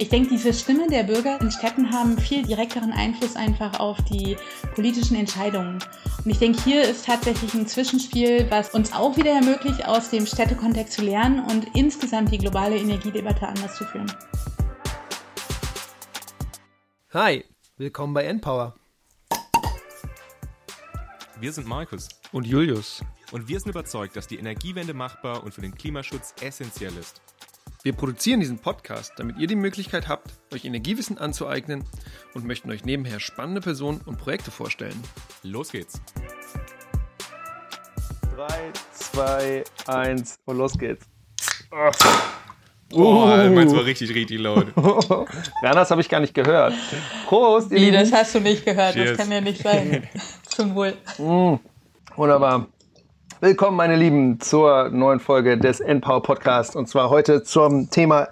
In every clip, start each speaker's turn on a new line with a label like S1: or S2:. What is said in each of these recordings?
S1: Ich denke, diese Stimme der Bürger in Städten haben viel direkteren Einfluss einfach auf die politischen Entscheidungen. Und ich denke, hier ist tatsächlich ein Zwischenspiel, was uns auch wieder ermöglicht, aus dem Städtekontext zu lernen und insgesamt die globale Energiedebatte anders zu führen.
S2: Hi, willkommen bei Npower.
S3: Wir sind Markus
S2: und Julius.
S3: Und wir sind überzeugt, dass die Energiewende machbar und für den Klimaschutz essentiell ist.
S2: Wir produzieren diesen Podcast, damit ihr die Möglichkeit habt, euch Energiewissen anzueignen und möchten euch nebenher spannende Personen und Projekte vorstellen.
S3: Los geht's.
S2: 3, 2, 1 und los geht's.
S3: Oh, uh. meins war richtig, richtig laut.
S2: ja, das habe ich gar nicht gehört. Prost,
S1: Wie, das hast du nicht gehört, Cheers. das kann ja nicht sein. Zum Wohl.
S2: Mm, wunderbar. Willkommen, meine Lieben, zur neuen Folge des Npower Podcast und zwar heute zum Thema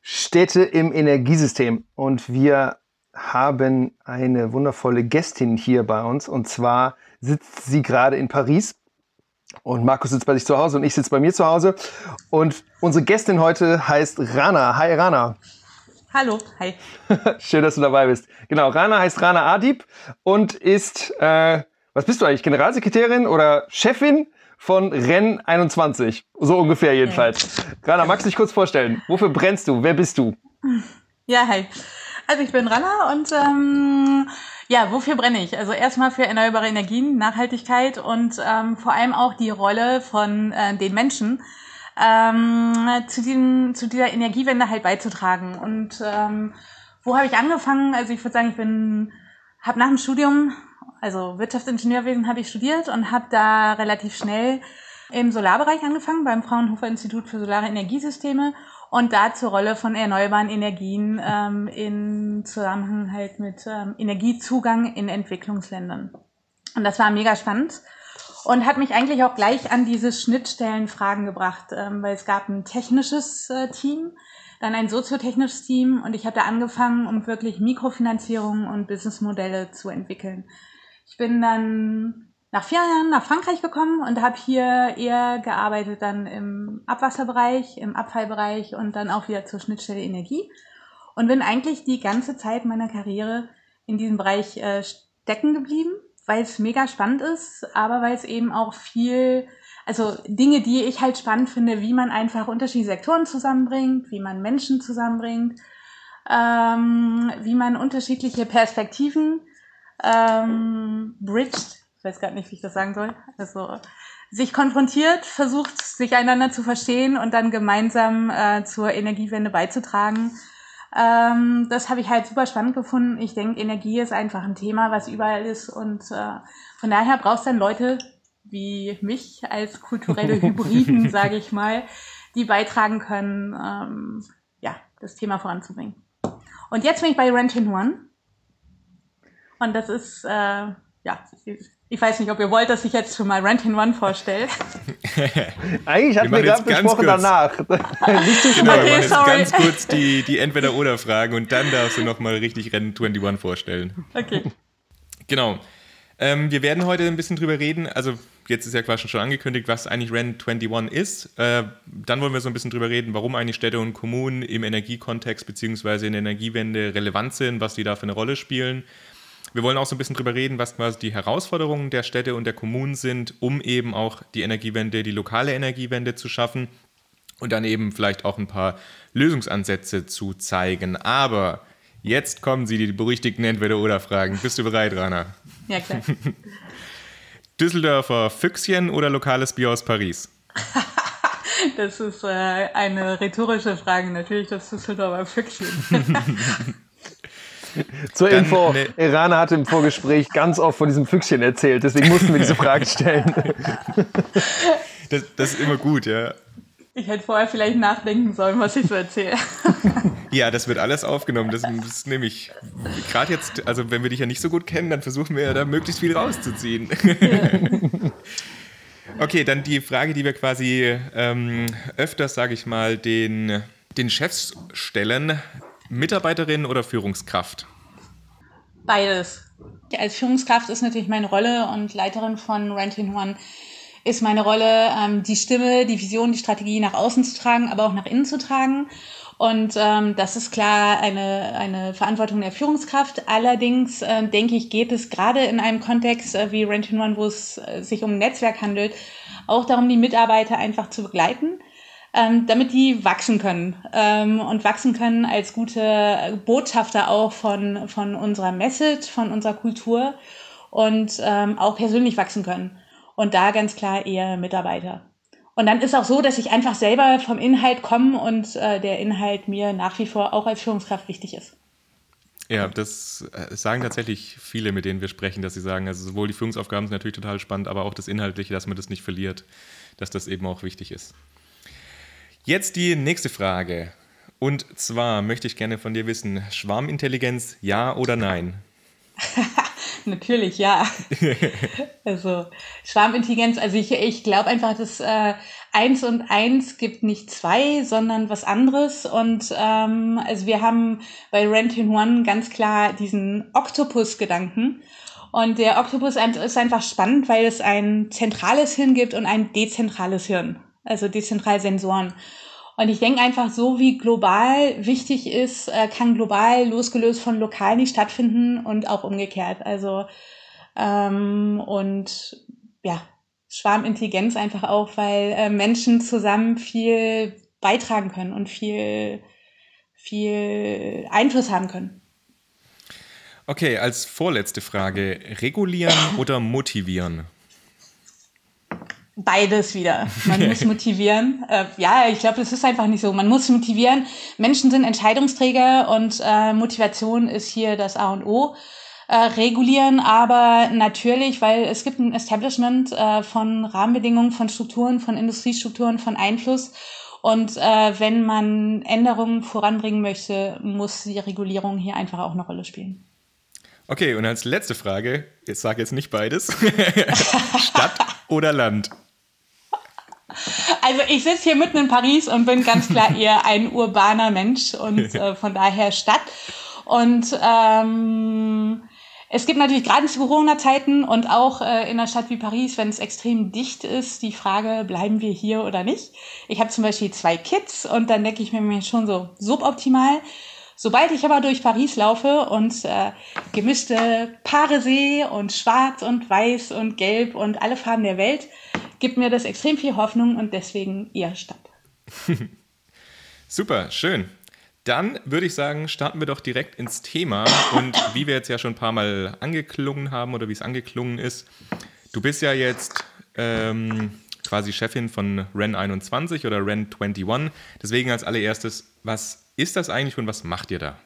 S2: Städte im Energiesystem. Und wir haben eine wundervolle Gästin hier bei uns und zwar sitzt sie gerade in Paris und Markus sitzt bei sich zu Hause und ich sitze bei mir zu Hause. Und unsere Gästin heute heißt Rana. Hi Rana.
S1: Hallo, hi.
S2: Schön, dass du dabei bist. Genau, Rana heißt Rana Adib und ist äh, was bist du eigentlich? Generalsekretärin oder Chefin von Renn 21? So ungefähr jedenfalls. Ja. Rana, magst du dich kurz vorstellen? Wofür brennst du? Wer bist du?
S1: Ja, hi. Also ich bin Rana und ähm, ja, wofür brenne ich? Also erstmal für erneuerbare Energien, Nachhaltigkeit und ähm, vor allem auch die Rolle von äh, den Menschen ähm, zu, diesem, zu dieser Energiewende halt beizutragen. Und ähm, wo habe ich angefangen? Also ich würde sagen, ich bin habe nach dem Studium also Wirtschaftsingenieurwesen habe ich studiert und habe da relativ schnell im Solarbereich angefangen, beim Fraunhofer Institut für Solare Energiesysteme und da zur Rolle von erneuerbaren Energien ähm, in Zusammenhang halt mit ähm, Energiezugang in Entwicklungsländern. Und das war mega spannend und hat mich eigentlich auch gleich an diese Schnittstellenfragen gebracht, ähm, weil es gab ein technisches äh, Team, dann ein soziotechnisches Team und ich habe da angefangen, um wirklich Mikrofinanzierung und Businessmodelle zu entwickeln. Ich bin dann nach vier Jahren nach Frankreich gekommen und habe hier eher gearbeitet dann im Abwasserbereich, im Abfallbereich und dann auch wieder zur Schnittstelle Energie. Und bin eigentlich die ganze Zeit meiner Karriere in diesem Bereich äh, stecken geblieben, weil es mega spannend ist, aber weil es eben auch viel, also Dinge, die ich halt spannend finde, wie man einfach unterschiedliche Sektoren zusammenbringt, wie man Menschen zusammenbringt, ähm, wie man unterschiedliche Perspektiven ähm, bridged, ich weiß gar nicht, wie ich das sagen soll, also sich konfrontiert, versucht, sich einander zu verstehen und dann gemeinsam äh, zur Energiewende beizutragen. Ähm, das habe ich halt super spannend gefunden. Ich denke, Energie ist einfach ein Thema, was überall ist und äh, von daher brauchst du dann Leute wie mich als kulturelle Hybriden, sage ich mal, die beitragen können, ähm, ja, das Thema voranzubringen. Und jetzt bin ich bei Rentin One und das ist, äh, ja, ich weiß nicht, ob ihr wollt, dass ich jetzt schon mal Rent in One vorstelle.
S2: Eigentlich hatten wir, gerade besprochen danach.
S3: nicht zu genau, okay, wir machen jetzt ganz kurz die, die Entweder-Oder-Fragen und dann darfst du nochmal richtig Rennen 21 vorstellen.
S1: Okay.
S3: Genau. Ähm, wir werden heute ein bisschen drüber reden. Also, jetzt ist ja quasi schon angekündigt, was eigentlich Ren 21 ist. Äh, dann wollen wir so ein bisschen drüber reden, warum eigentlich Städte und Kommunen im Energiekontext bzw. in der Energiewende relevant sind, was die da für eine Rolle spielen. Wir wollen auch so ein bisschen drüber reden, was quasi die Herausforderungen der Städte und der Kommunen sind, um eben auch die Energiewende, die lokale Energiewende zu schaffen und dann eben vielleicht auch ein paar Lösungsansätze zu zeigen. Aber jetzt kommen sie, die berüchtigten Entweder-Oder-Fragen. Bist du bereit, Rana?
S1: Ja, klar.
S3: Düsseldorfer Füchschen oder lokales Bier aus Paris?
S1: das ist äh, eine rhetorische Frage, natürlich das Düsseldorfer Füchschen.
S2: Zur Dann, Info, ne Irana hat im Vorgespräch ganz oft von diesem Füchschen erzählt, deswegen mussten wir diese Frage stellen.
S3: Das, das ist immer gut, ja.
S1: Ich hätte vorher vielleicht nachdenken sollen, was ich so erzähle.
S3: Ja, das wird alles aufgenommen. Das, das nehme ich. Gerade jetzt, also wenn wir dich ja nicht so gut kennen, dann versuchen wir ja da möglichst viel rauszuziehen. Ja. Okay, dann die Frage, die wir quasi ähm, öfters, sage ich mal, den, den Chefs stellen. Mitarbeiterin oder Führungskraft?
S1: Beides. Als Führungskraft ist natürlich meine Rolle und Leiterin von Rentin One ist meine Rolle, ähm, die Stimme, die Vision, die Strategie nach außen zu tragen, aber auch nach innen zu tragen. Und ähm, das ist klar eine, eine Verantwortung der Führungskraft. Allerdings äh, denke ich, geht es gerade in einem Kontext äh, wie Rent One, wo es äh, sich um ein Netzwerk handelt, auch darum, die Mitarbeiter einfach zu begleiten, ähm, damit die wachsen können ähm, und wachsen können als gute Botschafter auch von, von unserer Message, von unserer Kultur und ähm, auch persönlich wachsen können. Und da ganz klar eher Mitarbeiter. Und dann ist auch so, dass ich einfach selber vom Inhalt komme und äh, der Inhalt mir nach wie vor auch als Führungskraft wichtig ist.
S3: Ja, das äh, sagen tatsächlich viele, mit denen wir sprechen, dass sie sagen, also sowohl die Führungsaufgaben sind natürlich total spannend, aber auch das Inhaltliche, dass man das nicht verliert, dass das eben auch wichtig ist. Jetzt die nächste Frage. Und zwar möchte ich gerne von dir wissen, Schwarmintelligenz, ja oder nein?
S1: Natürlich, ja. also Schwarmintelligenz, also ich, ich glaube einfach, dass äh, eins und eins gibt nicht zwei, sondern was anderes. Und ähm, also wir haben bei Rentin One ganz klar diesen Oktopus-Gedanken. Und der Oktopus ist einfach spannend, weil es ein zentrales Hirn gibt und ein dezentrales Hirn, also dezentrale Sensoren. Und ich denke einfach, so wie global wichtig ist, äh, kann global losgelöst von lokal nicht stattfinden und auch umgekehrt. Also ähm, und ja, Schwarmintelligenz einfach auch, weil äh, Menschen zusammen viel beitragen können und viel, viel Einfluss haben können.
S3: Okay, als vorletzte Frage, regulieren oder motivieren?
S1: Beides wieder. Man muss motivieren. Äh, ja, ich glaube, das ist einfach nicht so. Man muss motivieren. Menschen sind Entscheidungsträger und äh, Motivation ist hier das A und O. Äh, regulieren aber natürlich, weil es gibt ein Establishment äh, von Rahmenbedingungen, von Strukturen, von Industriestrukturen, von Einfluss. Und äh, wenn man Änderungen voranbringen möchte, muss die Regulierung hier einfach auch eine Rolle spielen.
S3: Okay, und als letzte Frage, jetzt sage jetzt nicht beides. Stadt oder Land?
S1: Also ich sitze hier mitten in Paris und bin ganz klar eher ein urbaner Mensch und äh, von daher Stadt. Und ähm, es gibt natürlich gerade zu Corona-Zeiten und auch äh, in einer Stadt wie Paris, wenn es extrem dicht ist, die Frage, bleiben wir hier oder nicht. Ich habe zum Beispiel zwei Kids und dann denke ich mir schon so suboptimal. Sobald ich aber durch Paris laufe und äh, gemischte Paare sehe und schwarz und weiß und gelb und alle Farben der Welt, gibt mir das extrem viel Hoffnung und deswegen eher Stadt.
S3: Super, schön. Dann würde ich sagen, starten wir doch direkt ins Thema. Und wie wir jetzt ja schon ein paar Mal angeklungen haben oder wie es angeklungen ist, du bist ja jetzt ähm, quasi Chefin von Ren 21 oder Ren 21. Deswegen als allererstes, was ist das eigentlich und was macht ihr da?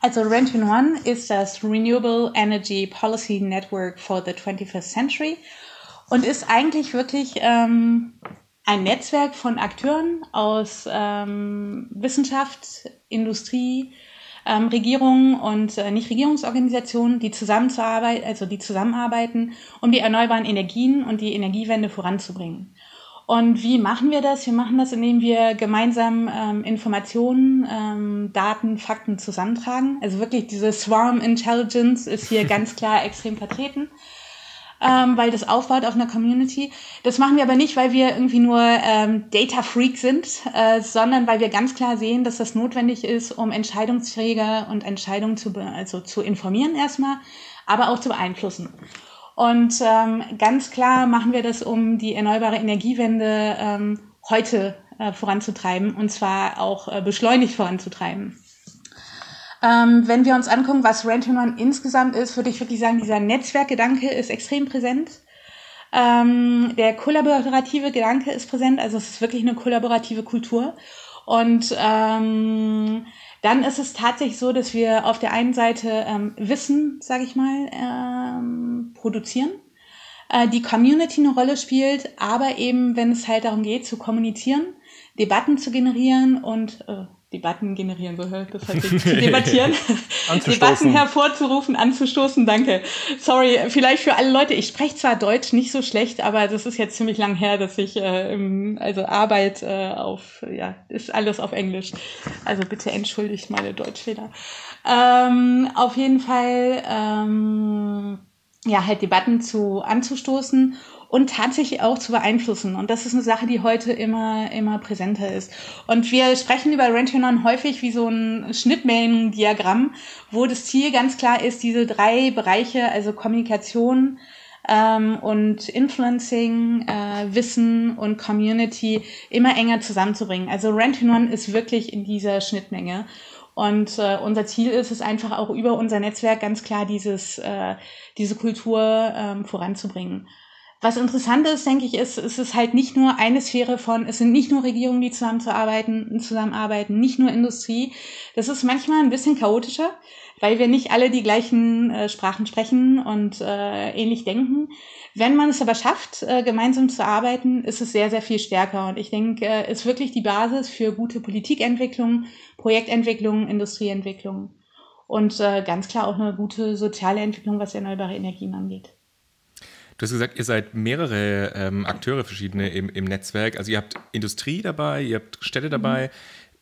S1: Also Ren 21 ist das Renewable Energy Policy Network for the 21st Century und ist eigentlich wirklich ähm, ein Netzwerk von Akteuren aus ähm, Wissenschaft, Industrie, ähm, Regierungen und äh, Nichtregierungsorganisationen, die zusammenzuarbeiten, also die zusammenarbeiten, um die erneuerbaren Energien und die Energiewende voranzubringen. Und wie machen wir das? Wir machen das, indem wir gemeinsam ähm, Informationen, ähm, Daten, Fakten zusammentragen. Also wirklich diese Swarm Intelligence ist hier ganz klar extrem vertreten ähm, weil das aufbaut auf einer Community. Das machen wir aber nicht, weil wir irgendwie nur ähm, Data Freak sind, äh, sondern weil wir ganz klar sehen, dass das notwendig ist, um Entscheidungsträger und Entscheidungen zu, also zu informieren erstmal, aber auch zu beeinflussen. Und ähm, ganz klar machen wir das, um die erneuerbare Energiewende ähm, heute äh, voranzutreiben und zwar auch äh, beschleunigt voranzutreiben. Ähm, wenn wir uns angucken, was Rent One insgesamt ist, würde ich wirklich sagen, dieser Netzwerkgedanke ist extrem präsent. Ähm, der kollaborative Gedanke ist präsent, also es ist wirklich eine kollaborative Kultur. Und ähm, dann ist es tatsächlich so, dass wir auf der einen Seite ähm, Wissen, sage ich mal, ähm, produzieren, äh, die Community eine Rolle spielt, aber eben, wenn es halt darum geht, zu kommunizieren, Debatten zu generieren und äh, Debatten generieren, so hört das halt zu debattieren, Debatten hervorzurufen, anzustoßen, danke. Sorry, vielleicht für alle Leute, ich spreche zwar Deutsch nicht so schlecht, aber das ist jetzt ziemlich lang her, dass ich, äh, im, also Arbeit äh, auf, ja, ist alles auf Englisch. Also bitte entschuldigt meine Deutschfehler. Ähm, auf jeden Fall, ähm, ja, halt Debatten zu anzustoßen und tatsächlich auch zu beeinflussen. Und das ist eine Sache, die heute immer, immer präsenter ist. Und wir sprechen über Rentinon häufig wie so ein Schnittmengendiagramm, wo das Ziel ganz klar ist, diese drei Bereiche, also Kommunikation, ähm, und Influencing, äh, Wissen und Community immer enger zusammenzubringen. Also Rent-in-One ist wirklich in dieser Schnittmenge. Und äh, unser Ziel ist es einfach auch über unser Netzwerk ganz klar dieses, äh, diese Kultur ähm, voranzubringen. Was interessant ist, denke ich, ist, ist es halt nicht nur eine Sphäre von, es sind nicht nur Regierungen, die zusammenzuarbeiten, zusammenarbeiten, nicht nur Industrie. Das ist manchmal ein bisschen chaotischer weil wir nicht alle die gleichen äh, Sprachen sprechen und äh, ähnlich denken. Wenn man es aber schafft, äh, gemeinsam zu arbeiten, ist es sehr, sehr viel stärker. Und ich denke, äh, ist wirklich die Basis für gute Politikentwicklung, Projektentwicklung, Industrieentwicklung und äh, ganz klar auch eine gute soziale Entwicklung, was erneuerbare Energien angeht.
S3: Du hast gesagt, ihr seid mehrere ähm, Akteure verschiedene im, im Netzwerk. Also ihr habt Industrie dabei, ihr habt Städte dabei. Mhm.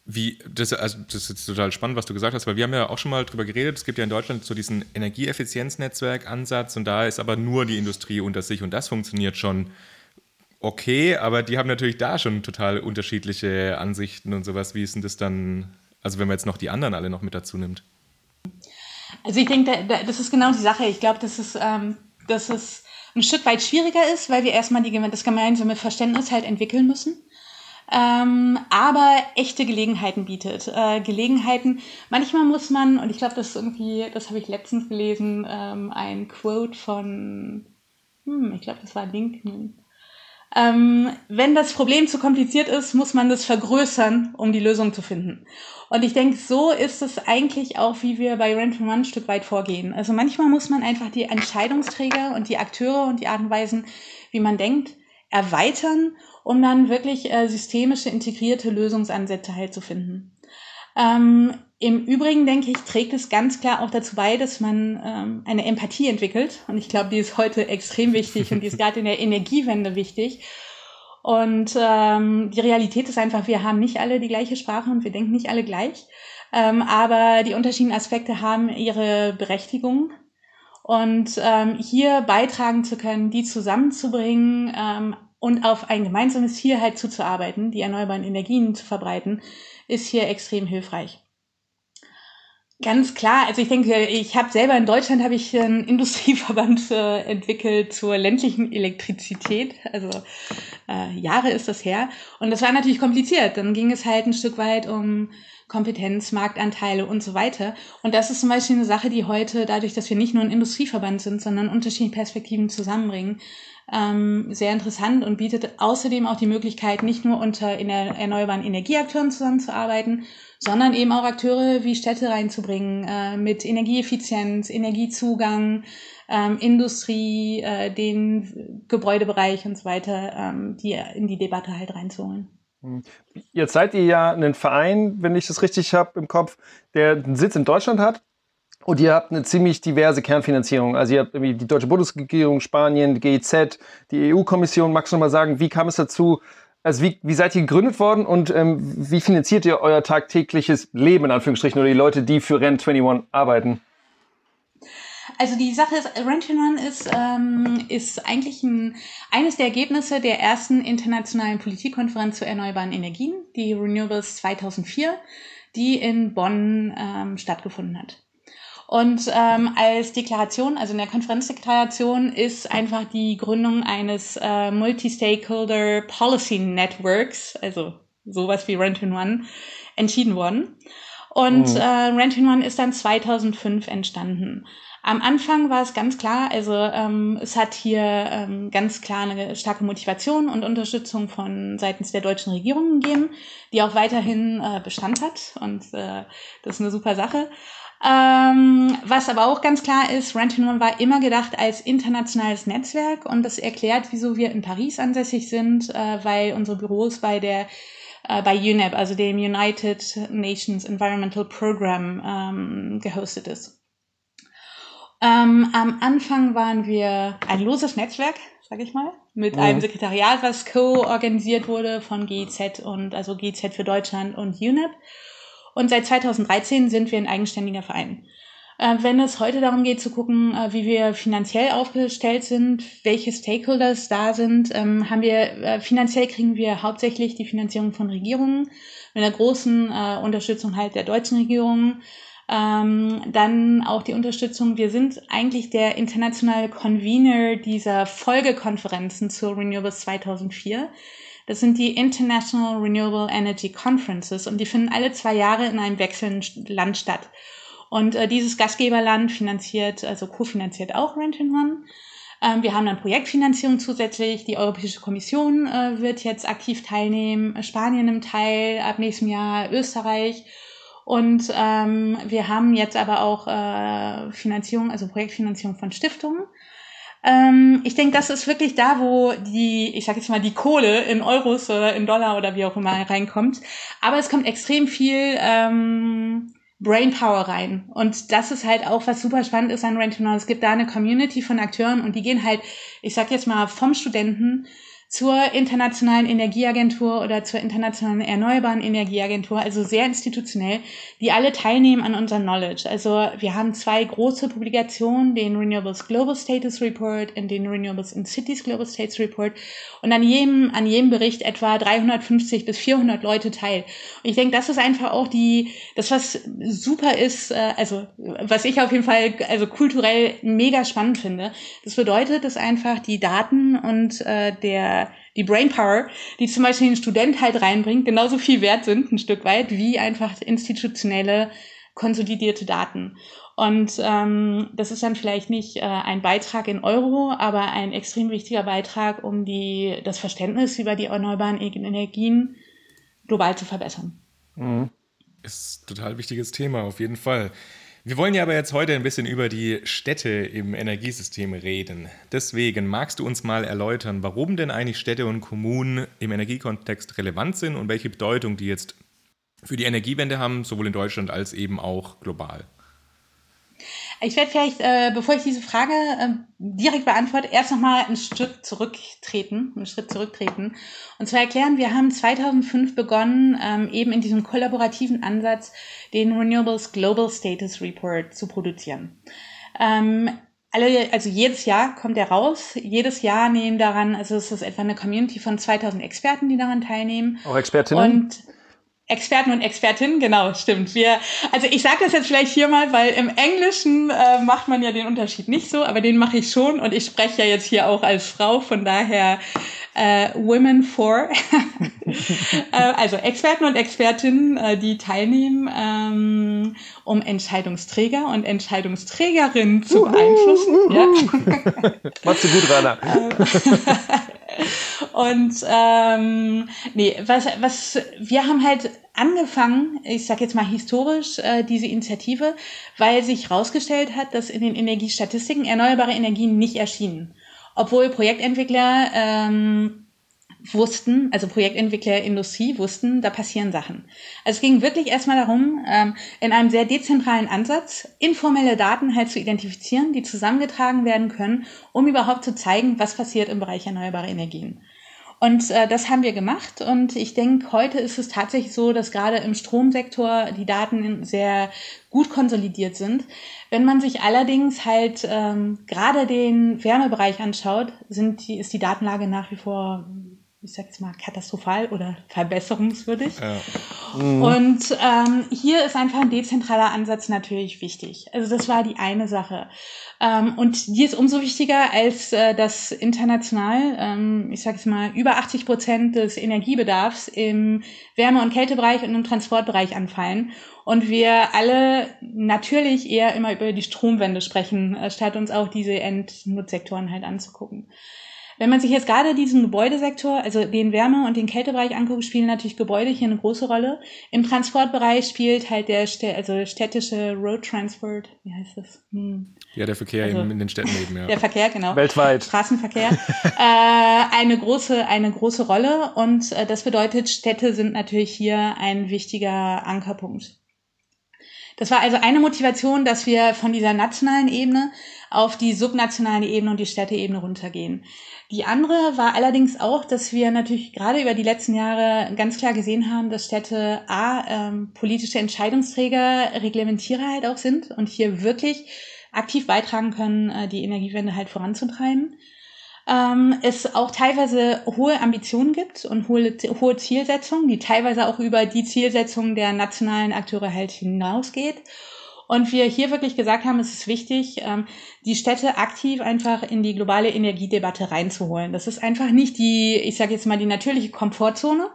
S3: Wie, das, also das ist jetzt total spannend, was du gesagt hast, weil wir haben ja auch schon mal drüber geredet. Es gibt ja in Deutschland so diesen Energieeffizienznetzwerk-Ansatz und da ist aber nur die Industrie unter sich und das funktioniert schon okay, aber die haben natürlich da schon total unterschiedliche Ansichten und sowas. Wie ist denn das dann, also wenn man jetzt noch die anderen alle noch mit dazu nimmt?
S1: Also ich denke, das ist genau die Sache. Ich glaube, dass es, ähm, dass es ein Stück weit schwieriger ist, weil wir erstmal die, das gemeinsame Verständnis halt entwickeln müssen ähm, aber echte Gelegenheiten bietet. Äh, Gelegenheiten, manchmal muss man, und ich glaube, das ist irgendwie, das habe ich letztens gelesen, ähm, ein Quote von, hm, ich glaube, das war Lincoln. Ähm, wenn das Problem zu kompliziert ist, muss man das vergrößern, um die Lösung zu finden. Und ich denke, so ist es eigentlich auch, wie wir bei Rent One ein Stück weit vorgehen. Also manchmal muss man einfach die Entscheidungsträger und die Akteure und die Art und Weisen, wie man denkt, erweitern um dann wirklich äh, systemische, integrierte Lösungsansätze halt zu finden. Ähm, Im Übrigen denke ich, trägt es ganz klar auch dazu bei, dass man ähm, eine Empathie entwickelt. Und ich glaube, die ist heute extrem wichtig und die ist gerade in der Energiewende wichtig. Und ähm, die Realität ist einfach, wir haben nicht alle die gleiche Sprache und wir denken nicht alle gleich. Ähm, aber die unterschiedlichen Aspekte haben ihre Berechtigung. Und ähm, hier beitragen zu können, die zusammenzubringen, ähm, und auf ein gemeinsames Ziel halt zuzuarbeiten, die erneuerbaren Energien zu verbreiten, ist hier extrem hilfreich. Ganz klar, also ich denke, ich habe selber in Deutschland habe ich einen Industrieverband äh, entwickelt zur ländlichen Elektrizität. Also äh, Jahre ist das her. Und das war natürlich kompliziert. Dann ging es halt ein Stück weit um Kompetenz, Marktanteile und so weiter. Und das ist zum Beispiel eine Sache, die heute, dadurch, dass wir nicht nur ein Industrieverband sind, sondern unterschiedliche Perspektiven zusammenbringen, ähm, sehr interessant und bietet außerdem auch die Möglichkeit, nicht nur unter in erneuerbaren Energieakteuren zusammenzuarbeiten, sondern eben auch Akteure wie Städte reinzubringen äh, mit Energieeffizienz, Energiezugang, ähm, Industrie, äh, den Gebäudebereich und so weiter, ähm, die in die Debatte halt reinzuholen.
S2: Hm. Jetzt seid ihr ja ein Verein, wenn ich das richtig habe im Kopf, der einen Sitz in Deutschland hat und ihr habt eine ziemlich diverse Kernfinanzierung. Also ihr habt irgendwie die deutsche Bundesregierung, Spanien, die GIZ, die EU-Kommission. Magst du noch mal sagen, wie kam es dazu? Also wie, wie seid ihr gegründet worden und ähm, wie finanziert ihr euer tagtägliches Leben in Anführungsstrichen oder die Leute, die für Rent 21 arbeiten?
S1: Also die Sache ist, Rent One ist, ähm, ist eigentlich ein, eines der Ergebnisse der ersten internationalen Politikkonferenz zu erneuerbaren Energien, die Renewables 2004, die in Bonn ähm, stattgefunden hat. Und ähm, als Deklaration, also in der Konferenzdeklaration, ist einfach die Gründung eines äh, Multi-Stakeholder Policy Networks, also sowas wie Rent in One, entschieden worden. Und mhm. äh, Rent in One ist dann 2005 entstanden. Am Anfang war es ganz klar, also ähm, es hat hier ähm, ganz klar eine starke Motivation und Unterstützung von seitens der deutschen Regierung gegeben, die auch weiterhin äh, Bestand hat und äh, das ist eine super Sache. Ähm, was aber auch ganz klar ist, Rentinone war immer gedacht als internationales Netzwerk und das erklärt, wieso wir in Paris ansässig sind, äh, weil unsere Büros bei der äh, bei UNEP, also dem United Nations Environmental Program, ähm, gehostet ist. Ähm, am Anfang waren wir ein loses Netzwerk, sage ich mal, mit mhm. einem Sekretariat, was co-organisiert wurde von GIZ und also GIZ für Deutschland und UNEP. Und seit 2013 sind wir ein eigenständiger Verein. Äh, wenn es heute darum geht zu gucken, äh, wie wir finanziell aufgestellt sind, welche Stakeholders da sind, ähm, haben wir äh, finanziell kriegen wir hauptsächlich die Finanzierung von Regierungen mit einer großen Unterstützung halt der deutschen Regierung. Ähm, dann auch die Unterstützung. Wir sind eigentlich der internationale Convener dieser Folgekonferenzen zur Renewables 2004. Das sind die International Renewable Energy Conferences und die finden alle zwei Jahre in einem wechselnden Land statt. Und äh, dieses Gastgeberland finanziert, also kofinanziert auch Rent in One. Ähm, wir haben dann Projektfinanzierung zusätzlich. Die Europäische Kommission äh, wird jetzt aktiv teilnehmen. Spanien nimmt teil, ab nächstem Jahr Österreich. Und ähm, wir haben jetzt aber auch äh, Finanzierung, also Projektfinanzierung von Stiftungen. Ähm, ich denke, das ist wirklich da, wo die, ich sage jetzt mal, die Kohle in Euros oder in Dollar oder wie auch immer reinkommt. Aber es kommt extrem viel ähm, Brainpower rein. Und das ist halt auch, was super spannend ist an Rent Es gibt da eine Community von Akteuren und die gehen halt, ich sag jetzt mal, vom Studenten zur Internationalen Energieagentur oder zur Internationalen Erneuerbaren Energieagentur, also sehr institutionell, die alle teilnehmen an unserem Knowledge. Also wir haben zwei große Publikationen, den Renewables Global Status Report und den Renewables in Cities Global Status Report und an jedem, an jedem Bericht etwa 350 bis 400 Leute teil. Und ich denke, das ist einfach auch die, das was super ist, äh, also was ich auf jeden Fall, also kulturell mega spannend finde. Das bedeutet, dass einfach die Daten und äh, der die Brainpower, die zum Beispiel ein Student halt reinbringt, genauso viel wert sind, ein Stück weit, wie einfach institutionelle konsolidierte Daten. Und ähm, das ist dann vielleicht nicht äh, ein Beitrag in Euro, aber ein extrem wichtiger Beitrag, um die, das Verständnis über die erneuerbaren Energien global zu verbessern.
S3: Mhm. Ist ein total wichtiges Thema, auf jeden Fall. Wir wollen ja aber jetzt heute ein bisschen über die Städte im Energiesystem reden. Deswegen magst du uns mal erläutern, warum denn eigentlich Städte und Kommunen im Energiekontext relevant sind und welche Bedeutung die jetzt für die Energiewende haben, sowohl in Deutschland als eben auch global.
S1: Ich werde vielleicht, äh, bevor ich diese Frage äh, direkt beantworte, erst nochmal einen Schritt zurücktreten, einen Schritt zurücktreten. Und zwar erklären, wir haben 2005 begonnen, ähm, eben in diesem kollaborativen Ansatz den Renewables Global Status Report zu produzieren. Ähm, alle, also jedes Jahr kommt er raus. Jedes Jahr nehmen daran, also es ist etwa eine Community von 2000 Experten, die daran teilnehmen.
S2: Auch Expertinnen?
S1: Und Experten und Expertinnen, genau, stimmt. Wir, also ich sage das jetzt vielleicht hier mal, weil im Englischen äh, macht man ja den Unterschied nicht so, aber den mache ich schon und ich spreche ja jetzt hier auch als Frau, von daher äh, Women for. äh, also Experten und Expertinnen, äh, die teilnehmen, ähm, um Entscheidungsträger und Entscheidungsträgerinnen zu beeinflussen. Uh, uh, uh,
S2: ja. Machst du gut, Rana.
S1: Und ähm, nee, was, was wir haben halt angefangen, ich sage jetzt mal historisch, äh, diese Initiative, weil sich herausgestellt hat, dass in den Energiestatistiken erneuerbare Energien nicht erschienen. Obwohl Projektentwickler ähm, wussten, also Projektentwickler Industrie wussten, da passieren Sachen. Also es ging wirklich erstmal darum, ähm, in einem sehr dezentralen Ansatz informelle Daten halt zu identifizieren, die zusammengetragen werden können, um überhaupt zu zeigen, was passiert im Bereich erneuerbare Energien. Und äh, das haben wir gemacht. Und ich denke, heute ist es tatsächlich so, dass gerade im Stromsektor die Daten sehr gut konsolidiert sind. Wenn man sich allerdings halt ähm, gerade den Wärmebereich anschaut, sind die, ist die Datenlage nach wie vor ich sag jetzt mal, katastrophal oder verbesserungswürdig. Ja. Mhm. Und ähm, hier ist einfach ein dezentraler Ansatz natürlich wichtig. Also das war die eine Sache. Ähm, und die ist umso wichtiger, als äh, dass international, ähm, ich sage jetzt mal, über 80 Prozent des Energiebedarfs im Wärme- und Kältebereich und im Transportbereich anfallen. Und wir alle natürlich eher immer über die Stromwende sprechen, äh, statt uns auch diese Endnutzsektoren halt anzugucken. Wenn man sich jetzt gerade diesen Gebäudesektor, also den Wärme- und den Kältebereich anguckt, spielen natürlich Gebäude hier eine große Rolle. Im Transportbereich spielt halt der also städtische Road Transport, wie heißt das? Hm.
S3: Ja, der Verkehr also, in den Städten eben, ja.
S1: Der Verkehr, genau.
S2: Weltweit.
S1: Straßenverkehr. äh, eine große, eine große Rolle und äh, das bedeutet, Städte sind natürlich hier ein wichtiger Ankerpunkt. Das war also eine Motivation, dass wir von dieser nationalen Ebene auf die subnationale Ebene und die Städteebene runtergehen. Die andere war allerdings auch, dass wir natürlich gerade über die letzten Jahre ganz klar gesehen haben, dass Städte A, ähm, politische Entscheidungsträger, Reglementierer halt auch sind und hier wirklich aktiv beitragen können, äh, die Energiewende halt voranzutreiben. Ähm, es auch teilweise hohe Ambitionen gibt und hohe, hohe Zielsetzungen, die teilweise auch über die Zielsetzungen der nationalen Akteure halt hinausgeht. Und wir hier wirklich gesagt haben, es ist wichtig, ähm, die Städte aktiv einfach in die globale Energiedebatte reinzuholen. Das ist einfach nicht die, ich sage jetzt mal, die natürliche Komfortzone.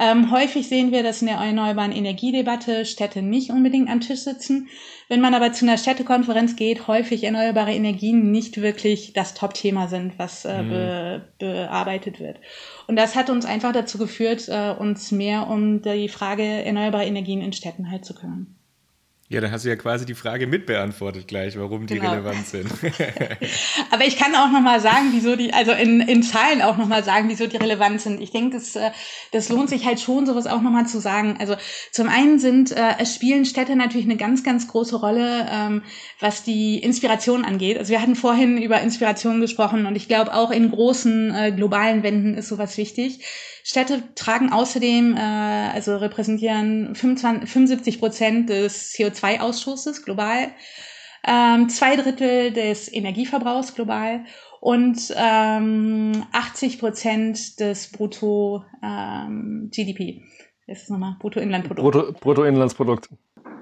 S1: Ähm, häufig sehen wir, dass in der erneuerbaren Energiedebatte Städte nicht unbedingt am Tisch sitzen. Wenn man aber zu einer Städtekonferenz geht, häufig erneuerbare Energien nicht wirklich das Top-Thema sind, was äh, mhm. be bearbeitet wird. Und das hat uns einfach dazu geführt, äh, uns mehr um die Frage erneuerbare Energien in Städten halt zu kümmern.
S3: Ja, dann hast du ja quasi die Frage mitbeantwortet gleich, warum die genau. relevant sind.
S1: Aber ich kann auch nochmal sagen, wieso die, also in, in Zahlen auch nochmal sagen, wieso die relevant sind. Ich denke, das, äh, das lohnt sich halt schon, sowas auch nochmal zu sagen. Also zum einen sind, äh, es spielen Städte natürlich eine ganz, ganz große Rolle, ähm, was die Inspiration angeht. Also wir hatten vorhin über Inspiration gesprochen und ich glaube auch in großen äh, globalen Wänden ist sowas wichtig. Städte tragen außerdem, äh, also repräsentieren 25, 75 Prozent des CO2-Ausstoßes global, ähm, zwei Drittel des Energieverbrauchs global und ähm, 80 Prozent des Brutto ähm. Das ist nochmal Bruttoinlandprodukt.
S2: Brutto, Bruttoinlandsprodukt.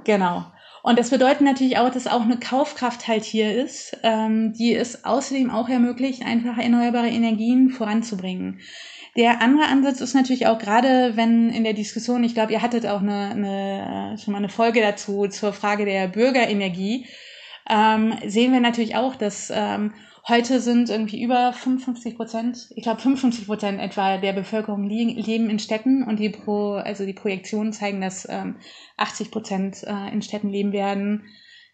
S1: Genau. Und das bedeutet natürlich auch, dass auch eine Kaufkraft halt hier ist, ähm, die es außerdem auch ermöglicht, einfach erneuerbare Energien voranzubringen. Der andere Ansatz ist natürlich auch gerade, wenn in der Diskussion, ich glaube, ihr hattet auch eine, eine, schon mal eine Folge dazu zur Frage der Bürgerenergie, ähm, sehen wir natürlich auch, dass ähm, heute sind irgendwie über 55 Prozent, ich glaube 55 Prozent etwa der Bevölkerung leben in Städten und die Pro, also die Projektionen zeigen, dass ähm, 80 Prozent äh, in Städten leben werden.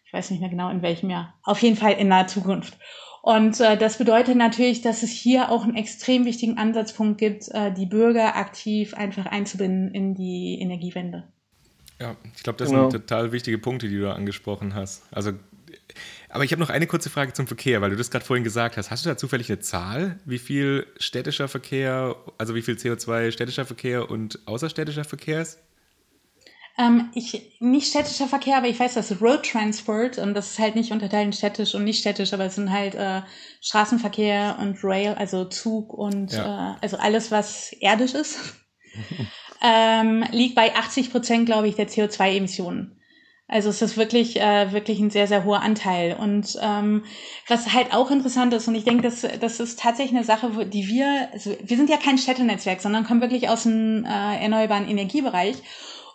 S1: Ich weiß nicht mehr genau in welchem Jahr. Auf jeden Fall in naher Zukunft. Und äh, das bedeutet natürlich, dass es hier auch einen extrem wichtigen Ansatzpunkt gibt, äh, die Bürger aktiv einfach einzubinden in die Energiewende.
S3: Ja, ich glaube, das genau. sind total wichtige Punkte, die du da angesprochen hast. Also, aber ich habe noch eine kurze Frage zum Verkehr, weil du das gerade vorhin gesagt hast. Hast du da zufällig eine Zahl, wie viel städtischer Verkehr, also wie viel CO2 städtischer Verkehr und außerstädtischer Verkehr ist?
S1: Ähm, ich, nicht städtischer Verkehr, aber ich weiß, dass Road Transport, und das ist halt nicht unterteilt in städtisch und nicht städtisch, aber es sind halt äh, Straßenverkehr und Rail, also Zug und ja. äh, also alles, was erdisch ist, ähm, liegt bei 80 Prozent, glaube ich, der CO2-Emissionen. Also es ist wirklich, äh, wirklich ein sehr, sehr hoher Anteil. Und ähm, was halt auch interessant ist, und ich denke, das, das ist tatsächlich eine Sache, die wir, also wir sind ja kein Städtenetzwerk, sondern kommen wirklich aus dem äh, erneuerbaren Energiebereich.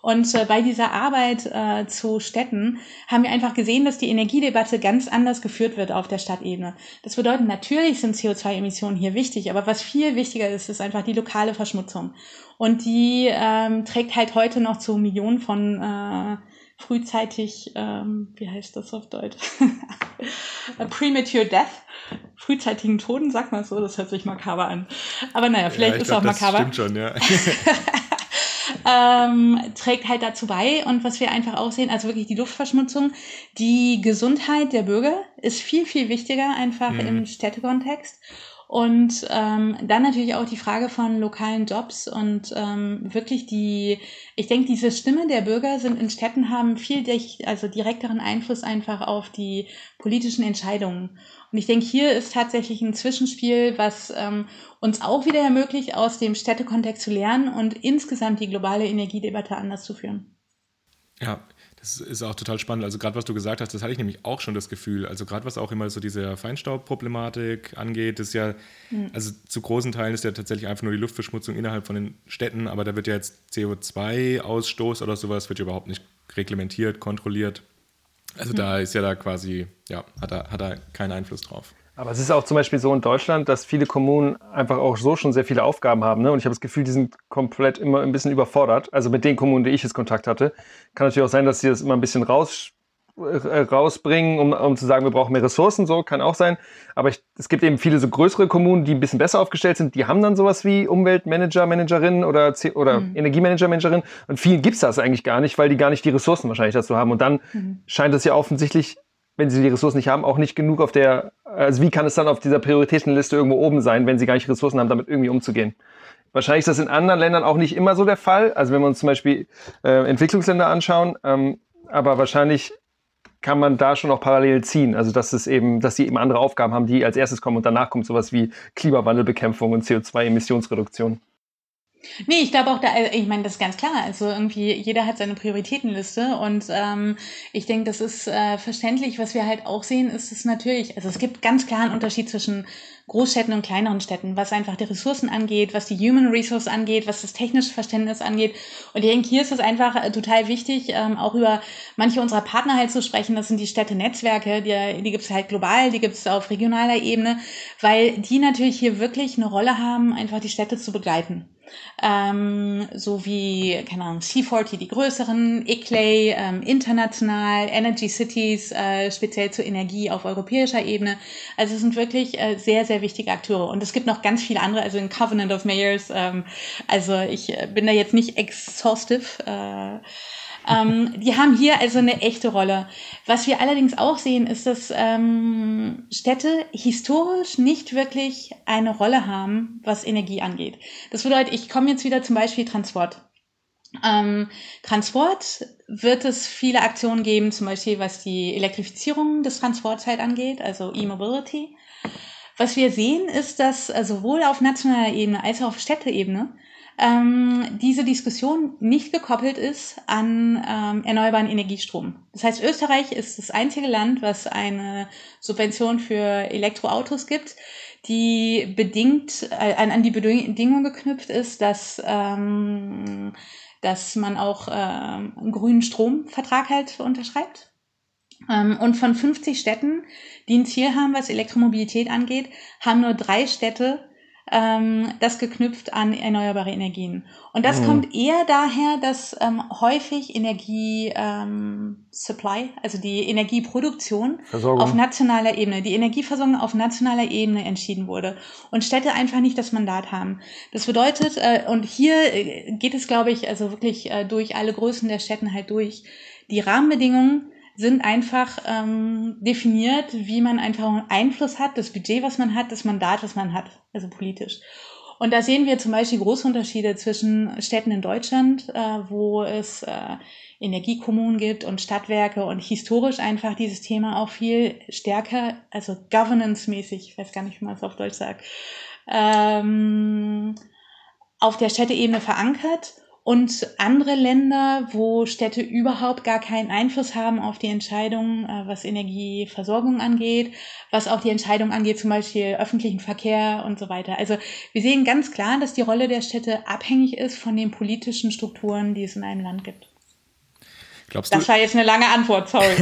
S1: Und äh, bei dieser Arbeit äh, zu Städten haben wir einfach gesehen, dass die Energiedebatte ganz anders geführt wird auf der Stadtebene. Das bedeutet, natürlich sind CO2-Emissionen hier wichtig, aber was viel wichtiger ist, ist einfach die lokale Verschmutzung. Und die ähm, trägt halt heute noch zu Millionen von äh, frühzeitig, ähm, wie heißt das auf Deutsch? Premature Death frühzeitigen Toten, sag mal so, das hört sich makaber an. Aber naja, vielleicht ja, ist glaub, auch makaber. Das stimmt schon, ja. ähm, trägt halt dazu bei. Und was wir einfach auch sehen, also wirklich die Luftverschmutzung, die Gesundheit der Bürger ist viel, viel wichtiger einfach mhm. im Städtekontext. Und ähm, dann natürlich auch die Frage von lokalen Jobs und ähm, wirklich die, ich denke, diese Stimme der Bürger sind in Städten haben viel also direkteren Einfluss einfach auf die politischen Entscheidungen. Und ich denke, hier ist tatsächlich ein Zwischenspiel, was ähm, uns auch wieder ermöglicht, aus dem Städtekontext zu lernen und insgesamt die globale Energiedebatte anders zu führen.
S3: Ja, das ist auch total spannend. Also gerade was du gesagt hast, das hatte ich nämlich auch schon das Gefühl. Also gerade was auch immer so diese Feinstaubproblematik angeht, ist ja, mhm. also zu großen Teilen ist ja tatsächlich einfach nur die Luftverschmutzung innerhalb von den Städten, aber da wird ja jetzt CO2-Ausstoß oder sowas wird ja überhaupt nicht reglementiert, kontrolliert. Also da ist ja da quasi, ja, hat er, hat er keinen Einfluss drauf.
S2: Aber es ist auch zum Beispiel so in Deutschland, dass viele Kommunen einfach auch so schon sehr viele Aufgaben haben. Ne? Und ich habe das Gefühl, die sind komplett immer ein bisschen überfordert. Also mit den Kommunen, die ich jetzt Kontakt hatte. Kann natürlich auch sein, dass sie das immer ein bisschen raus rausbringen, um, um zu sagen, wir brauchen mehr Ressourcen, so kann auch sein. Aber ich, es gibt eben viele so größere Kommunen, die ein bisschen besser aufgestellt sind, die haben dann sowas wie Umweltmanager, Managerinnen oder, oder mhm. Energiemanager, Managerinnen. Und vielen gibt's das eigentlich gar nicht, weil die gar nicht die Ressourcen wahrscheinlich dazu haben. Und dann mhm. scheint es ja offensichtlich, wenn sie die Ressourcen nicht haben, auch nicht genug auf der, also wie kann es dann auf dieser Prioritätenliste irgendwo oben sein, wenn sie gar nicht Ressourcen haben, damit irgendwie umzugehen? Wahrscheinlich ist das in anderen Ländern auch nicht immer so der Fall. Also wenn wir uns zum Beispiel äh, Entwicklungsländer anschauen, ähm, aber wahrscheinlich kann man da schon auch parallel ziehen. Also dass es eben, dass sie eben andere Aufgaben haben, die als erstes kommen und danach kommt sowas wie Klimawandelbekämpfung und CO2-Emissionsreduktion.
S1: Nee, ich glaube auch da, ich meine, das ist ganz klar. Also irgendwie jeder hat seine Prioritätenliste und ähm, ich denke, das ist äh, verständlich. Was wir halt auch sehen, ist es natürlich, also es gibt ganz klar einen Unterschied zwischen Großstädten und kleineren Städten, was einfach die Ressourcen angeht, was die Human Resource angeht, was das technische Verständnis angeht. Und ich denke, hier ist es einfach äh, total wichtig, ähm, auch über manche unserer Partner halt zu sprechen. Das sind die Städte-Netzwerke, die, die gibt es halt global, die gibt es auf regionaler Ebene, weil die natürlich hier wirklich eine Rolle haben, einfach die Städte zu begleiten ähm, so wie, keine Ahnung, C40, die größeren, ICLEI, ähm, international, Energy Cities, äh, speziell zur Energie auf europäischer Ebene. Also es sind wirklich äh, sehr, sehr wichtige Akteure. Und es gibt noch ganz viele andere, also in Covenant of Mayors. Ähm, also ich äh, bin da jetzt nicht exhaustive. Äh, ähm, die haben hier also eine echte Rolle. Was wir allerdings auch sehen, ist, dass ähm, Städte historisch nicht wirklich eine Rolle haben, was Energie angeht. Das bedeutet, ich komme jetzt wieder zum Beispiel Transport. Ähm, Transport wird es viele Aktionen geben, zum Beispiel was die Elektrifizierung des Transports halt angeht, also E-Mobility. Was wir sehen, ist, dass äh, sowohl auf nationaler Ebene als auch auf Städteebene ähm, diese Diskussion nicht gekoppelt ist an ähm, erneuerbaren Energiestrom. Das heißt, Österreich ist das einzige Land, was eine Subvention für Elektroautos gibt, die bedingt äh, an, die Bedingung geknüpft ist, dass ähm, dass man auch äh, einen grünen Stromvertrag halt unterschreibt. Ähm, und von 50 Städten, die ein Ziel haben, was Elektromobilität angeht, haben nur drei Städte ähm, das geknüpft an erneuerbare Energien. Und das mhm. kommt eher daher, dass ähm, häufig Energie ähm, Supply, also die Energieproduktion Versorgung. auf nationaler Ebene, die Energieversorgung auf nationaler Ebene entschieden wurde und Städte einfach nicht das Mandat haben. Das bedeutet, äh, und hier äh, geht es, glaube ich, also wirklich äh, durch alle Größen der Städten halt durch, die Rahmenbedingungen sind einfach ähm, definiert, wie man einfach Einfluss hat, das Budget, was man hat, das Mandat, was man hat, also politisch. Und da sehen wir zum Beispiel große Unterschiede zwischen Städten in Deutschland, äh, wo es äh, Energiekommunen gibt und Stadtwerke und historisch einfach dieses Thema auch viel stärker, also governance-mäßig, ich weiß gar nicht, wie man es auf Deutsch sagt, ähm, auf der Städteebene verankert und andere Länder, wo Städte überhaupt gar keinen Einfluss haben auf die Entscheidungen, äh, was Energieversorgung angeht, was auch die Entscheidung angeht, zum Beispiel öffentlichen Verkehr und so weiter. Also wir sehen ganz klar, dass die Rolle der Städte abhängig ist von den politischen Strukturen, die es in einem Land gibt. Glaubst das war jetzt eine lange Antwort, sorry.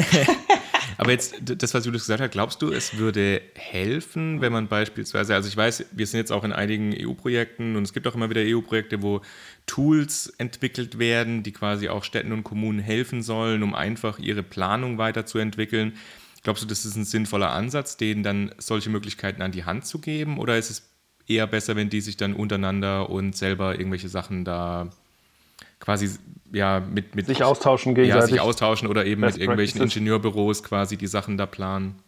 S3: Aber jetzt, das, was Julius gesagt hat, glaubst du, es würde helfen, wenn man beispielsweise, also ich weiß, wir sind jetzt auch in einigen EU-Projekten und es gibt auch immer wieder EU-Projekte, wo Tools entwickelt werden, die quasi auch Städten und Kommunen helfen sollen, um einfach ihre Planung weiterzuentwickeln. Glaubst du, das ist ein sinnvoller Ansatz, denen dann solche Möglichkeiten an die Hand zu geben? Oder ist es eher besser, wenn die sich dann untereinander und selber irgendwelche Sachen da quasi ja mit, mit
S2: sich austauschen gegenseitig.
S3: Ja, sich austauschen oder eben Best mit irgendwelchen Practices. Ingenieurbüros quasi die Sachen da planen.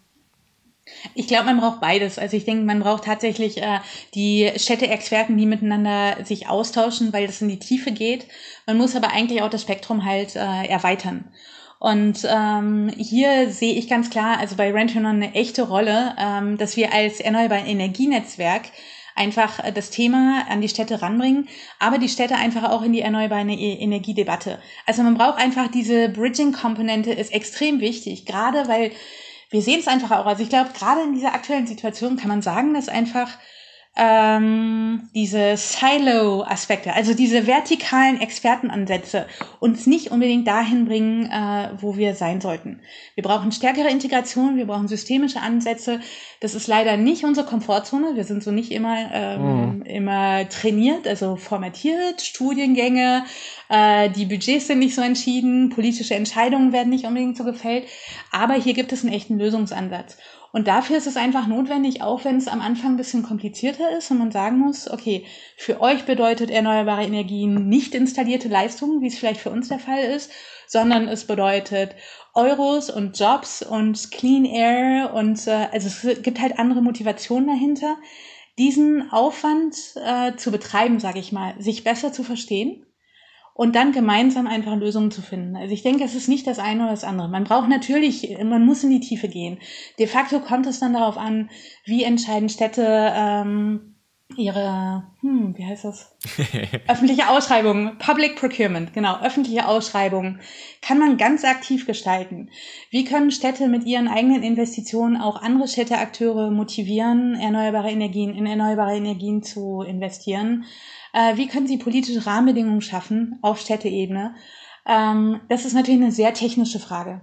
S1: Ich glaube, man braucht beides. Also ich denke, man braucht tatsächlich äh, die Städte-Experten, die miteinander sich austauschen, weil das in die Tiefe geht. Man muss aber eigentlich auch das Spektrum halt äh, erweitern. Und ähm, hier sehe ich ganz klar, also bei Rention eine echte Rolle, ähm, dass wir als erneuerbare Energienetzwerk einfach äh, das Thema an die Städte ranbringen, aber die Städte einfach auch in die erneuerbare e-, Energiedebatte. Also man braucht einfach diese Bridging-Komponente ist extrem wichtig, gerade weil wir sehen es einfach auch. Also ich glaube, gerade in dieser aktuellen Situation kann man sagen, dass einfach ähm, diese Silo-Aspekte, also diese vertikalen Expertenansätze uns nicht unbedingt dahin bringen, äh, wo wir sein sollten. Wir brauchen stärkere Integration, wir brauchen systemische Ansätze. Das ist leider nicht unsere Komfortzone. Wir sind so nicht immer, ähm, mhm. immer trainiert, also formatiert, Studiengänge, Äh, die Budgets sind nicht so entschieden, politische Entscheidungen werden nicht unbedingt so gefällt. Aber hier gibt es einen echten Lösungsansatz. Und dafür ist es einfach notwendig, auch wenn es am Anfang ein bisschen komplizierter ist und man sagen muss, okay, für euch bedeutet erneuerbare Energien nicht installierte Leistungen, wie es vielleicht für uns der Fall ist, sondern es bedeutet Euros und Jobs und Clean Air und äh, also es gibt halt andere Motivationen dahinter, diesen Aufwand äh, zu betreiben, sage ich mal, sich besser zu verstehen und dann gemeinsam einfach Lösungen zu finden. Also ich denke, es ist nicht das eine oder das andere. Man braucht natürlich, man muss in die Tiefe gehen. De facto kommt es dann darauf an, wie entscheiden Städte ähm, ihre, hm, wie heißt das? öffentliche Ausschreibungen, Public Procurement, genau, öffentliche Ausschreibungen kann man ganz aktiv gestalten. Wie können Städte mit ihren eigenen Investitionen auch andere Städteakteure motivieren, erneuerbare Energien, in erneuerbare Energien zu investieren? Äh, wie können sie politische Rahmenbedingungen schaffen auf Städteebene? Ähm, das ist natürlich eine sehr technische Frage.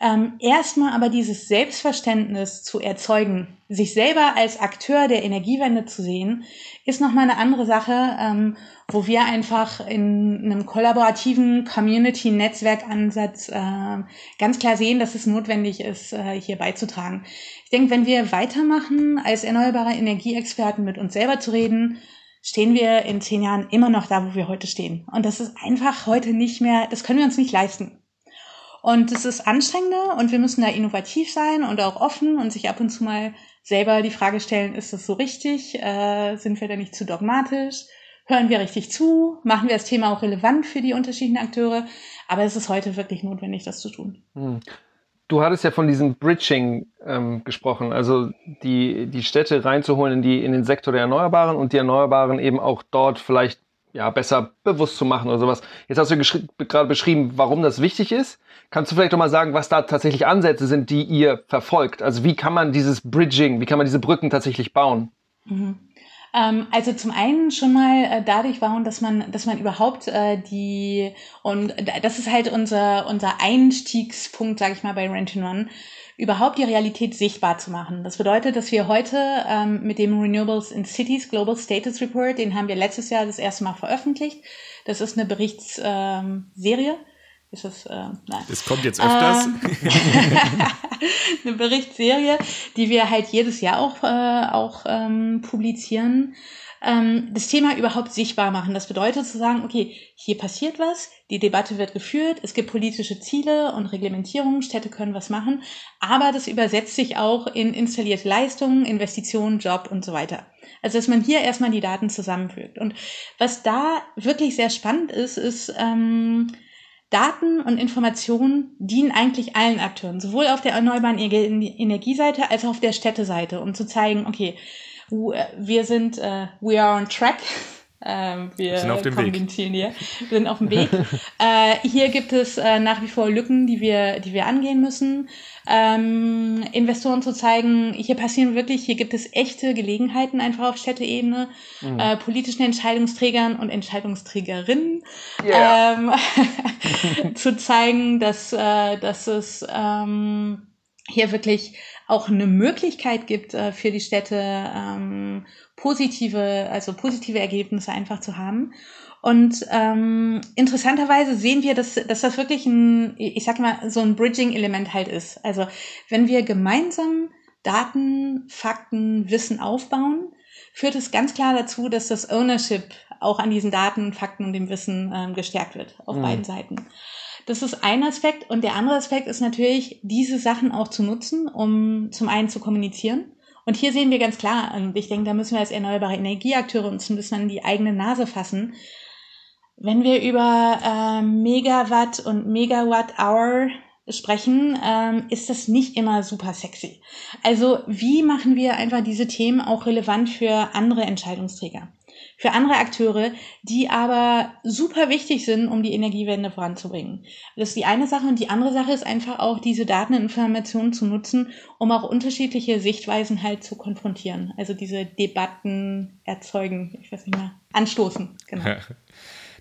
S1: Ähm, erstmal aber dieses Selbstverständnis zu erzeugen, sich selber als Akteur der Energiewende zu sehen, ist nochmal eine andere Sache, ähm, wo wir einfach in einem kollaborativen Community-Netzwerkansatz äh, ganz klar sehen, dass es notwendig ist, äh, hier beizutragen. Ich denke, wenn wir weitermachen, als erneuerbare Energieexperten mit uns selber zu reden, stehen wir in zehn Jahren immer noch da, wo wir heute stehen. Und das ist einfach heute nicht mehr, das können wir uns nicht leisten. Und es ist anstrengender und wir müssen da innovativ sein und auch offen und sich ab und zu mal selber die Frage stellen, ist das so richtig? Äh, sind wir da nicht zu dogmatisch? Hören wir richtig zu? Machen wir das Thema auch relevant für die unterschiedlichen Akteure? Aber es ist heute wirklich notwendig, das zu tun. Hm.
S2: Du hattest ja von diesem Bridging ähm, gesprochen, also die, die Städte reinzuholen in, die, in den Sektor der Erneuerbaren und die Erneuerbaren eben auch dort vielleicht ja, besser bewusst zu machen oder sowas. Jetzt hast du gerade beschrieben, warum das wichtig ist. Kannst du vielleicht doch mal sagen, was da tatsächlich Ansätze sind, die ihr verfolgt? Also wie kann man dieses Bridging, wie kann man diese Brücken tatsächlich bauen?
S1: Mhm. Ähm, also zum einen schon mal äh, dadurch bauen, dass man, dass man überhaupt äh, die und das ist halt unser unser Einstiegspunkt, sage ich mal, bei Rent One überhaupt die Realität sichtbar zu machen. Das bedeutet, dass wir heute ähm, mit dem Renewables in Cities Global Status Report, den haben wir letztes Jahr das erste Mal veröffentlicht. Das ist eine Berichtsserie. Ähm, ist das, äh,
S3: nein. Das kommt jetzt öfters. Ähm,
S1: eine Berichtsserie, die wir halt jedes Jahr auch, äh, auch ähm, publizieren. Ähm, das Thema überhaupt sichtbar machen. Das bedeutet zu sagen, okay, hier passiert was, die Debatte wird geführt, es gibt politische Ziele und Reglementierungen, Städte können was machen, aber das übersetzt sich auch in installierte Leistungen, Investitionen, Job und so weiter. Also dass man hier erstmal die Daten zusammenfügt. Und was da wirklich sehr spannend ist, ist, ähm, Daten und Informationen dienen eigentlich allen Akteuren, sowohl auf der erneuerbaren Energieseite als auch auf der Städteseite, um zu zeigen, okay, wir sind, uh, we are on track. Ähm, wir
S3: sind auf dem
S1: Weg. Hier. Wir sind auf dem Weg. äh, hier gibt es äh, nach wie vor Lücken, die wir, die wir angehen müssen. Ähm, Investoren zu zeigen, hier passieren wirklich, hier gibt es echte Gelegenheiten einfach auf Städteebene, mhm. äh, politischen Entscheidungsträgern und Entscheidungsträgerinnen yeah. ähm, zu zeigen, dass, äh, dass es ähm, hier wirklich auch eine Möglichkeit gibt äh, für die Städte, ähm, positive, also positive Ergebnisse einfach zu haben. Und ähm, interessanterweise sehen wir, dass, dass das wirklich ein, ich sag mal, so ein Bridging-Element halt ist. Also wenn wir gemeinsam Daten, Fakten, Wissen aufbauen, führt es ganz klar dazu, dass das Ownership auch an diesen Daten, Fakten und dem Wissen ähm, gestärkt wird auf mhm. beiden Seiten. Das ist ein Aspekt. Und der andere Aspekt ist natürlich, diese Sachen auch zu nutzen, um zum einen zu kommunizieren. Und hier sehen wir ganz klar, und ich denke, da müssen wir als erneuerbare Energieakteure uns ein bisschen an die eigene Nase fassen. Wenn wir über äh, Megawatt und Megawatt-Hour sprechen, ähm, ist das nicht immer super sexy. Also wie machen wir einfach diese Themen auch relevant für andere Entscheidungsträger? Für andere Akteure, die aber super wichtig sind, um die Energiewende voranzubringen. Das ist die eine Sache. Und die andere Sache ist einfach auch, diese Daten und Informationen zu nutzen, um auch unterschiedliche Sichtweisen halt zu konfrontieren. Also diese Debatten erzeugen, ich weiß nicht mehr, anstoßen. Genau.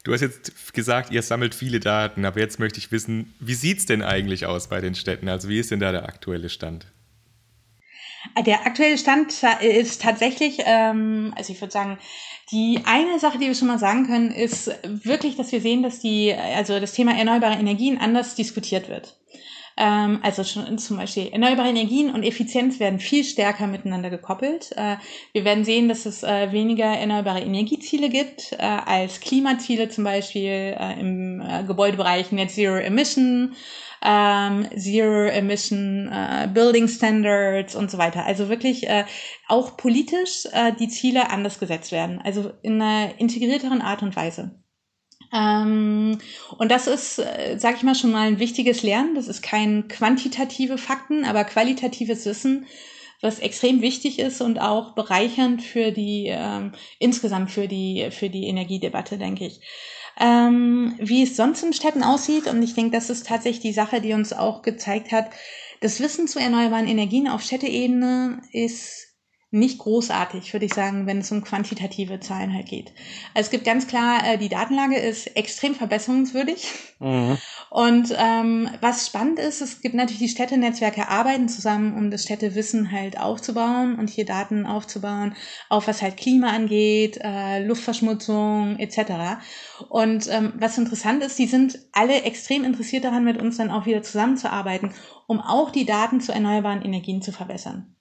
S3: Du hast jetzt gesagt, ihr sammelt viele Daten, aber jetzt möchte ich wissen, wie sieht es denn eigentlich aus bei den Städten? Also wie ist denn da der aktuelle Stand?
S1: Der aktuelle Stand ist tatsächlich, ähm, also ich würde sagen, die eine Sache, die wir schon mal sagen können, ist wirklich, dass wir sehen, dass die, also das Thema erneuerbare Energien anders diskutiert wird. Ähm, also schon zum Beispiel erneuerbare Energien und Effizienz werden viel stärker miteinander gekoppelt. Äh, wir werden sehen, dass es äh, weniger erneuerbare Energieziele gibt äh, als Klimaziele, zum Beispiel im Gebäudebereich Net Zero Emission ähm, Zero Emission äh, Building Standards und so weiter. Also wirklich äh, auch politisch äh, die Ziele anders gesetzt werden, also in einer integrierteren Art und Weise. Ähm, und das ist, äh, sage ich mal, schon mal ein wichtiges Lernen. Das ist kein quantitative Fakten, aber qualitatives Wissen, was extrem wichtig ist und auch bereichernd für die ähm, insgesamt für die für die Energiedebatte, denke ich ähm, wie es sonst in Städten aussieht. Und ich denke, das ist tatsächlich die Sache, die uns auch gezeigt hat, das Wissen zu erneuerbaren Energien auf Städteebene ist nicht großartig, würde ich sagen, wenn es um quantitative Zahlen halt geht. Also es gibt ganz klar, äh, die Datenlage ist extrem verbesserungswürdig. Mhm. Und ähm, was spannend ist, es gibt natürlich die Städtenetzwerke arbeiten zusammen, um das Städtewissen halt aufzubauen und hier Daten aufzubauen, auch was halt Klima angeht, äh, Luftverschmutzung etc. Und ähm, was interessant ist, die sind alle extrem interessiert daran, mit uns dann auch wieder zusammenzuarbeiten, um auch die Daten zu erneuerbaren Energien zu verbessern.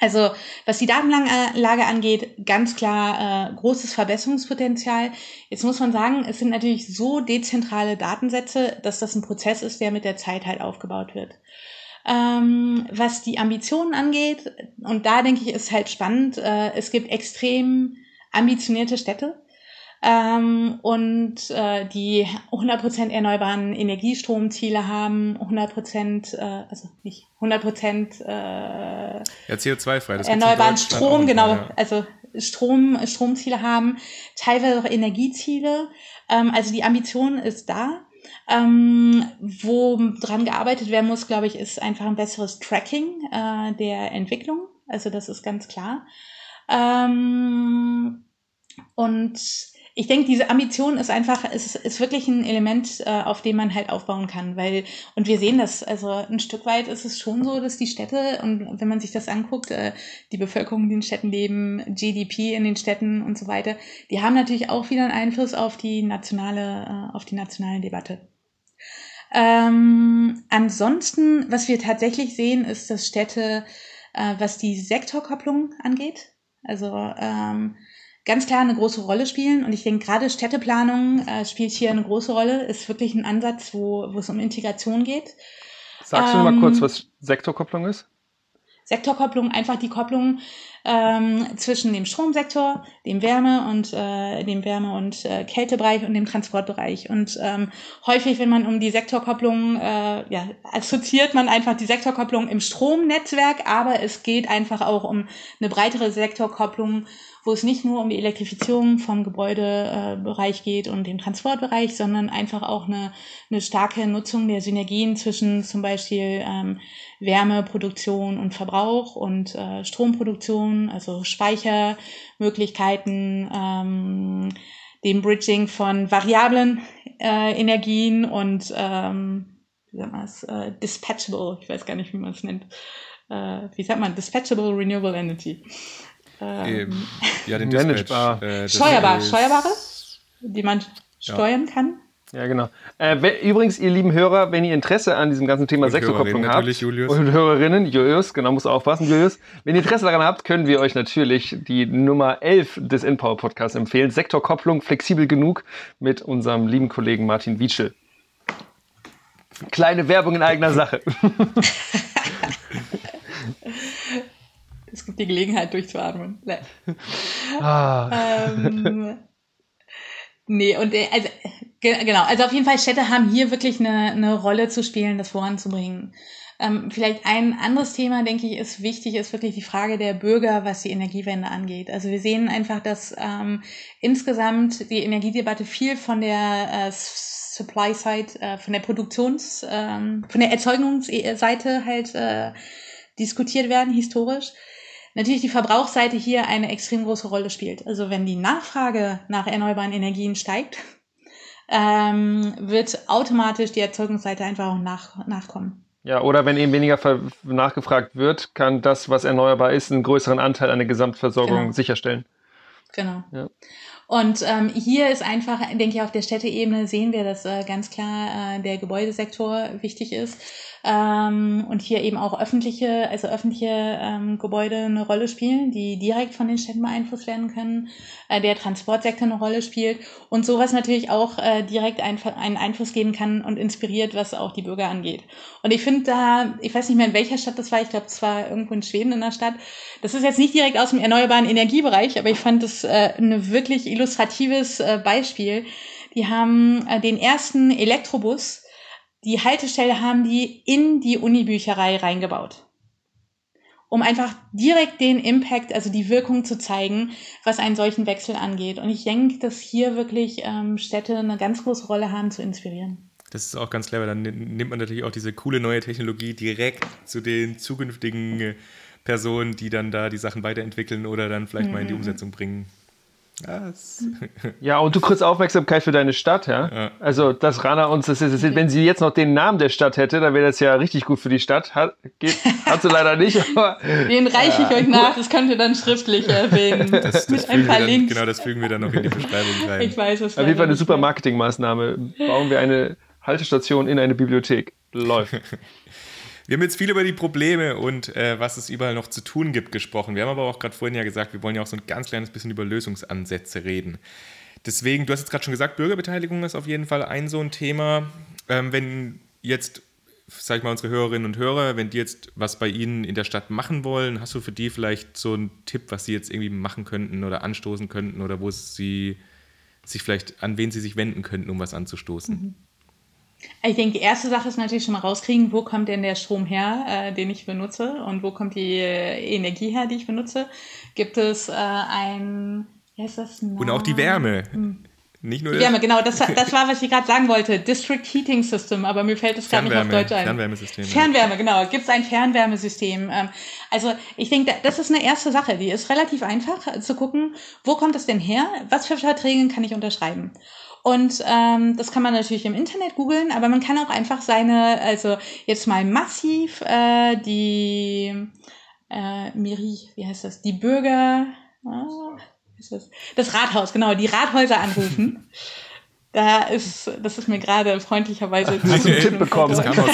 S1: Also was die Datenlage angeht, ganz klar äh, großes Verbesserungspotenzial. Jetzt muss man sagen, es sind natürlich so dezentrale Datensätze, dass das ein Prozess ist, der mit der Zeit halt aufgebaut wird. Ähm, was die Ambitionen angeht, und da denke ich, ist halt spannend, äh, es gibt extrem ambitionierte Städte, ähm, und äh, die 100% erneuerbaren Energiestromziele haben, 100%, äh, also nicht 100% äh, ja,
S3: CO2-frei, das
S1: erneuerbaren Strom, genau, ja. also Strom, Stromziele haben, teilweise auch Energieziele. Ähm, also die Ambition ist da. Ähm, wo dran gearbeitet werden muss, glaube ich, ist einfach ein besseres Tracking äh, der Entwicklung. Also das ist ganz klar. Ähm, und ich denke, diese Ambition ist einfach, ist, ist wirklich ein Element, äh, auf dem man halt aufbauen kann, weil, und wir sehen das, also ein Stück weit ist es schon so, dass die Städte, und wenn man sich das anguckt, äh, die Bevölkerung, die in Städten leben, GDP in den Städten und so weiter, die haben natürlich auch wieder einen Einfluss auf die nationale, äh, auf die nationale Debatte. Ähm, ansonsten, was wir tatsächlich sehen, ist, dass Städte, äh, was die Sektorkopplung angeht, also ähm, ganz klar eine große Rolle spielen. Und ich denke, gerade Städteplanung äh, spielt hier eine große Rolle, ist wirklich ein Ansatz, wo, wo es um Integration geht.
S2: Sagst ähm, du mal kurz, was Sektorkopplung ist?
S1: Sektorkopplung, einfach die Kopplung ähm, zwischen dem Stromsektor, dem Wärme und äh, dem Wärme- und äh, Kältebereich und dem Transportbereich. Und ähm, häufig, wenn man um die Sektorkopplung, äh, ja, assoziiert man einfach die Sektorkopplung im Stromnetzwerk, aber es geht einfach auch um eine breitere Sektorkopplung wo es nicht nur um die Elektrifizierung vom Gebäudebereich geht und dem Transportbereich, sondern einfach auch eine, eine starke Nutzung der Synergien zwischen zum Beispiel ähm, Wärmeproduktion und Verbrauch und äh, Stromproduktion, also Speichermöglichkeiten, ähm, dem Bridging von variablen äh, Energien und ähm, wie sagt man das, äh, dispatchable, ich weiß gar nicht, wie man es nennt. Äh, wie sagt man, dispatchable renewable energy.
S3: Ähm, ja, den Dispatch.
S1: Äh, Steuerbar, steuerbare, die man steuern ja. kann.
S2: Ja, genau. Äh, übrigens, ihr lieben Hörer, wenn ihr Interesse an diesem ganzen Thema Sektorkopplung habt,
S3: Julius.
S2: und Hörerinnen, Julius, genau, muss aufpassen, Julius. Wenn ihr Interesse daran habt, können wir euch natürlich die Nummer 11 des InPower Podcasts empfehlen. Sektorkopplung, flexibel genug, mit unserem lieben Kollegen Martin Wietschel. Kleine Werbung in eigener Sache.
S1: Es gibt die Gelegenheit durchzuatmen. Nee. Ah. Ähm, nee, und äh, also, genau, also auf jeden Fall Städte haben hier wirklich eine, eine Rolle zu spielen, das voranzubringen. Ähm, vielleicht ein anderes Thema, denke ich, ist wichtig, ist wirklich die Frage der Bürger, was die Energiewende angeht. Also wir sehen einfach, dass ähm, insgesamt die Energiedebatte viel von der äh, Supply Side, äh, von der Produktions, ähm, von der Erzeugungsseite halt äh, diskutiert werden, historisch natürlich die Verbrauchsseite hier eine extrem große Rolle spielt. Also wenn die Nachfrage nach erneuerbaren Energien steigt, ähm, wird automatisch die Erzeugungsseite einfach auch nach, nachkommen.
S2: Ja, oder wenn eben weniger nachgefragt wird, kann das, was erneuerbar ist, einen größeren Anteil an der Gesamtversorgung genau. sicherstellen.
S1: Genau. Ja. Und ähm, hier ist einfach, denke ich, auf der Städteebene sehen wir, dass äh, ganz klar äh, der Gebäudesektor wichtig ist ähm, und hier eben auch öffentliche, also öffentliche ähm, Gebäude eine Rolle spielen, die direkt von den Städten beeinflusst werden können, äh, der Transportsektor eine Rolle spielt und sowas natürlich auch äh, direkt ein, einen Einfluss geben kann und inspiriert, was auch die Bürger angeht. Und ich finde da, ich weiß nicht mehr in welcher Stadt das war, ich glaube, es war irgendwo in Schweden in der Stadt. Das ist jetzt nicht direkt aus dem erneuerbaren Energiebereich, aber ich fand das äh, ein wirklich illustratives äh, Beispiel. Die haben äh, den ersten Elektrobus die Haltestelle haben die in die Unibücherei reingebaut. Um einfach direkt den Impact, also die Wirkung zu zeigen, was einen solchen Wechsel angeht. Und ich denke, dass hier wirklich ähm, Städte eine ganz große Rolle haben zu inspirieren.
S3: Das ist auch ganz clever. Dann nimmt man natürlich auch diese coole neue Technologie direkt zu den zukünftigen äh, Personen, die dann da die Sachen weiterentwickeln oder dann vielleicht mhm. mal in die mhm. Umsetzung bringen.
S2: Ja, und du kriegst Aufmerksamkeit für deine Stadt, ja? ja. Also, dass Rana uns das ist, wenn sie jetzt noch den Namen der Stadt hätte, dann wäre das ja richtig gut für die Stadt. Hat, geht, hat sie leider nicht, aber.
S1: Den reiche ich euch nach, das könnt ihr dann schriftlich erwähnen. Das, das
S3: mit ein paar dann, Links. Genau, das fügen wir dann noch in die Beschreibung rein.
S1: Ich weiß es.
S2: Auf jeden Fall eine super Marketingmaßnahme. Bauen wir eine Haltestation in eine Bibliothek. Läuft.
S3: Wir haben jetzt viel über die Probleme und äh, was es überall noch zu tun gibt gesprochen. Wir haben aber auch gerade vorhin ja gesagt, wir wollen ja auch so ein ganz kleines bisschen über Lösungsansätze reden. Deswegen, du hast jetzt gerade schon gesagt, Bürgerbeteiligung ist auf jeden Fall ein so ein Thema. Ähm, wenn jetzt, sag ich mal, unsere Hörerinnen und Hörer, wenn die jetzt was bei Ihnen in der Stadt machen wollen, hast du für die vielleicht so einen Tipp, was sie jetzt irgendwie machen könnten oder anstoßen könnten oder wo sie sich vielleicht, an wen sie sich wenden könnten, um was anzustoßen? Mhm.
S1: Ich denke, die erste Sache ist natürlich schon mal rauskriegen, wo kommt denn der Strom her, äh, den ich benutze und wo kommt die äh, Energie her, die ich benutze. Gibt es äh, ein, wie heißt das?
S3: No. Und auch die Wärme. Hm. Nicht nur
S1: die Wärme, genau, das, das war, was ich gerade sagen wollte. District Heating System, aber mir fällt es gar nicht auf Deutsch ein.
S3: Fernwärmesystem.
S1: Fernwärme, genau. Gibt es ein Fernwärmesystem? Ähm, also ich denke, das ist eine erste Sache, die ist relativ einfach zu gucken, wo kommt es denn her? Was für Verträge kann ich unterschreiben? Und ähm, das kann man natürlich im Internet googeln, aber man kann auch einfach seine, also jetzt mal massiv äh, die äh, Miri, wie heißt das? Die Bürger, ist das? das Rathaus, genau, die Rathäuser anrufen. Da ist, das ist mir gerade freundlicherweise
S2: Hast du einen Tipp bekommen? Das kam.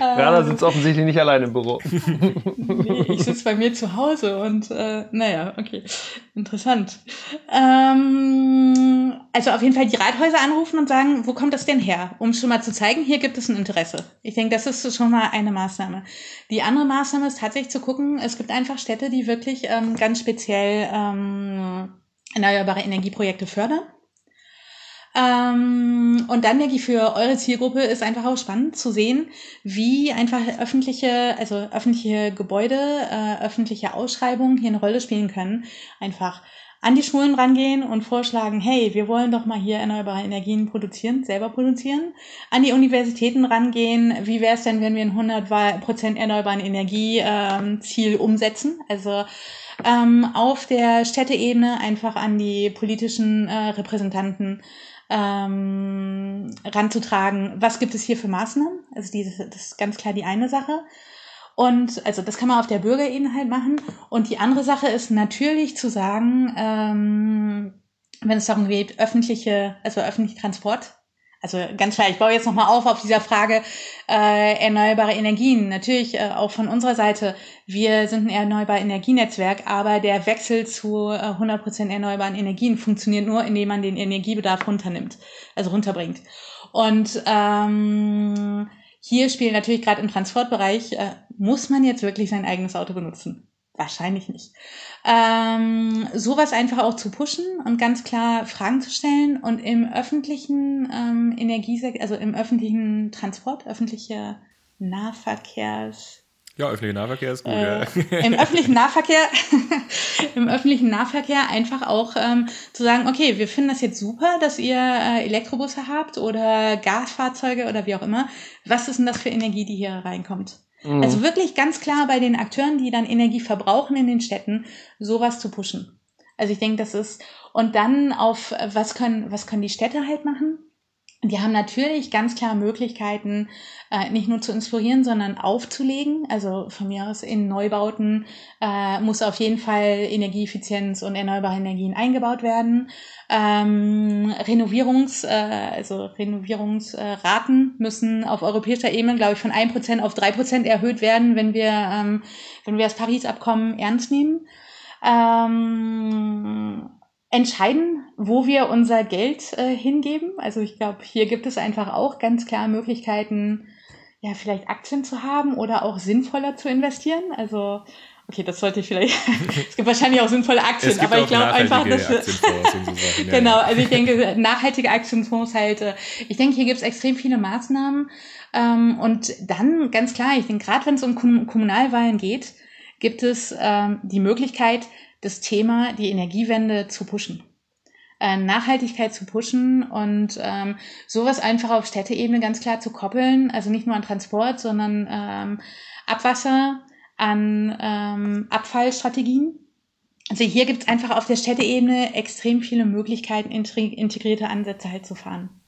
S2: Rana sitzt offensichtlich nicht allein im Büro.
S1: nee, ich sitze bei mir zu Hause und äh, naja, okay. Interessant. Ähm, also auf jeden Fall die Rathäuser anrufen und sagen, wo kommt das denn her? Um schon mal zu zeigen, hier gibt es ein Interesse. Ich denke, das ist schon mal eine Maßnahme. Die andere Maßnahme ist tatsächlich zu gucken, es gibt einfach Städte, die wirklich ähm, ganz speziell ähm, erneuerbare Energieprojekte fördern. Ähm, und dann denke ich, für eure Zielgruppe ist einfach auch spannend zu sehen, wie einfach öffentliche, also öffentliche Gebäude, äh, öffentliche Ausschreibungen hier eine Rolle spielen können. Einfach an die Schulen rangehen und vorschlagen, hey, wir wollen doch mal hier erneuerbare Energien produzieren, selber produzieren. An die Universitäten rangehen, wie wäre es denn, wenn wir ein 100% erneuerbaren Energieziel ähm, umsetzen? Also ähm, auf der Städteebene einfach an die politischen äh, Repräsentanten ähm, ranzutragen, was gibt es hier für Maßnahmen? Also diese, das ist ganz klar die eine Sache. Und also das kann man auf der Bürgerebene halt machen. Und die andere Sache ist natürlich zu sagen, ähm, wenn es darum geht, öffentliche, also öffentliche Transport also ganz klar, ich baue jetzt nochmal auf auf dieser Frage äh, erneuerbare Energien. Natürlich äh, auch von unserer Seite, wir sind ein erneuerbare Energienetzwerk, aber der Wechsel zu äh, 100% erneuerbaren Energien funktioniert nur, indem man den Energiebedarf runternimmt, also runterbringt. Und ähm, hier spielt natürlich gerade im Transportbereich, äh, muss man jetzt wirklich sein eigenes Auto benutzen? Wahrscheinlich nicht. Ähm, sowas einfach auch zu pushen und ganz klar Fragen zu stellen und im öffentlichen ähm, Energiesektor, also im öffentlichen Transport, öffentliche Nahverkehrs
S3: ja, öffentlicher Nahverkehr ist gut.
S1: Äh, ja. Im öffentlichen Nahverkehr, im öffentlichen Nahverkehr einfach auch ähm, zu sagen, okay, wir finden das jetzt super, dass ihr äh, Elektrobusse habt oder Gasfahrzeuge oder wie auch immer. Was ist denn das für Energie, die hier reinkommt? Mhm. Also wirklich ganz klar bei den Akteuren, die dann Energie verbrauchen in den Städten, sowas zu pushen. Also ich denke, das ist, und dann auf, was können, was können die Städte halt machen? Die haben natürlich ganz klar Möglichkeiten, äh, nicht nur zu inspirieren, sondern aufzulegen. Also von mir aus in Neubauten äh, muss auf jeden Fall Energieeffizienz und erneuerbare Energien eingebaut werden. Ähm, Renovierungs, äh, also Renovierungsraten müssen auf europäischer Ebene, glaube ich, von 1% auf 3% erhöht werden, wenn wir, ähm, wenn wir das Paris-Abkommen ernst nehmen. Ähm, entscheiden, wo wir unser Geld äh, hingeben. Also ich glaube, hier gibt es einfach auch ganz klar Möglichkeiten, ja, vielleicht Aktien zu haben oder auch sinnvoller zu investieren. Also okay, das sollte ich vielleicht. es gibt wahrscheinlich auch sinnvolle Aktien, aber ich glaube einfach, dass so genau. Also ich denke, nachhaltige Aktienfonds halt. Äh, ich denke, hier gibt es extrem viele Maßnahmen ähm, und dann ganz klar. Ich denke, gerade wenn es um Kommunalwahlen geht, gibt es ähm, die Möglichkeit, das Thema, die Energiewende zu pushen. Äh, Nachhaltigkeit zu pushen und ähm, sowas einfach auf Städteebene ganz klar zu koppeln, also nicht nur an Transport, sondern ähm, Abwasser, an ähm, Abfallstrategien. Also hier gibt es einfach auf der Städteebene extrem viele Möglichkeiten, integrierte Ansätze halt zu fahren.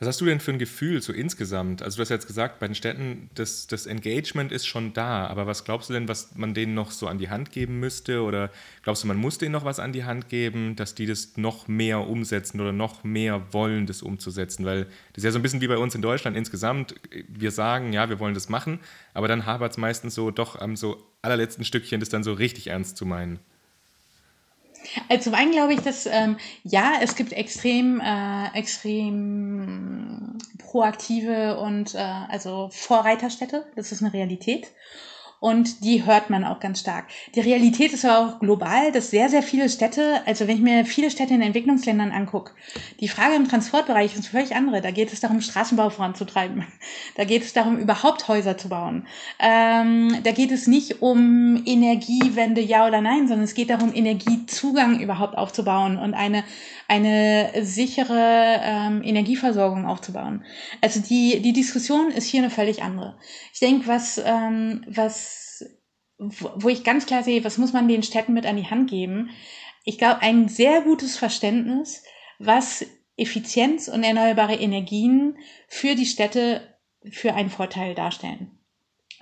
S3: Was hast du denn für ein Gefühl so insgesamt? Also du hast jetzt gesagt, bei den Städten, das, das Engagement ist schon da, aber was glaubst du denn, was man denen noch so an die Hand geben müsste? Oder glaubst du, man muss denen noch was an die Hand geben, dass die das noch mehr umsetzen oder noch mehr wollen, das umzusetzen? Weil das ist ja so ein bisschen wie bei uns in Deutschland insgesamt. Wir sagen, ja, wir wollen das machen, aber dann hapert es meistens so doch am so allerletzten Stückchen, das dann so richtig ernst zu meinen.
S1: Also zum einen glaube ich, dass ähm, ja, es gibt extrem, äh, extrem proaktive und äh, also Vorreiterstädte. Das ist eine Realität und die hört man auch ganz stark. Die Realität ist aber auch global, dass sehr, sehr viele Städte, also wenn ich mir viele Städte in Entwicklungsländern angucke, die Frage im Transportbereich ist völlig andere. Da geht es darum, Straßenbau voranzutreiben. Da geht es darum, überhaupt Häuser zu bauen. Ähm, da geht es nicht um Energiewende, ja oder nein, sondern es geht darum, Energiezugang überhaupt aufzubauen und eine eine sichere ähm, Energieversorgung aufzubauen. Also die, die Diskussion ist hier eine völlig andere. Ich denke, was, ähm, was, wo ich ganz klar sehe, was muss man den Städten mit an die Hand geben? Ich glaube, ein sehr gutes Verständnis, was Effizienz und erneuerbare Energien für die Städte für einen Vorteil darstellen.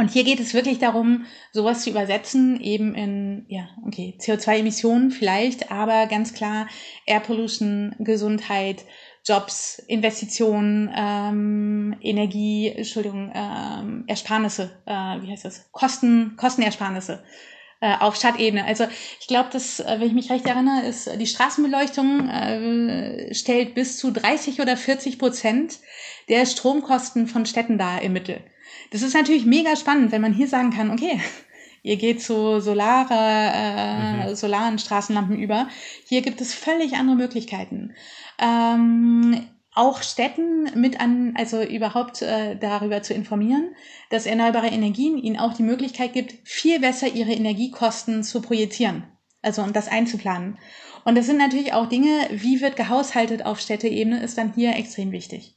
S1: Und hier geht es wirklich darum, sowas zu übersetzen, eben in, ja, okay, CO2-Emissionen vielleicht, aber ganz klar Air Pollution, Gesundheit, Jobs, Investitionen, ähm, Energie, Entschuldigung, ähm, Ersparnisse, äh, wie heißt das? Kosten, Kostenersparnisse äh, auf Stadtebene. Also ich glaube, dass, äh, wenn ich mich recht erinnere, ist die Straßenbeleuchtung äh, stellt bis zu 30 oder 40 Prozent der Stromkosten von Städten dar im Mittel. Das ist natürlich mega spannend, wenn man hier sagen kann, okay, ihr geht zu solare, äh, mhm. solaren Straßenlampen über. Hier gibt es völlig andere Möglichkeiten. Ähm, auch Städten mit an, also überhaupt äh, darüber zu informieren, dass erneuerbare Energien ihnen auch die Möglichkeit gibt, viel besser ihre Energiekosten zu projizieren. Also und das einzuplanen. Und das sind natürlich auch Dinge, wie wird gehaushaltet auf Städteebene, ist dann hier extrem wichtig.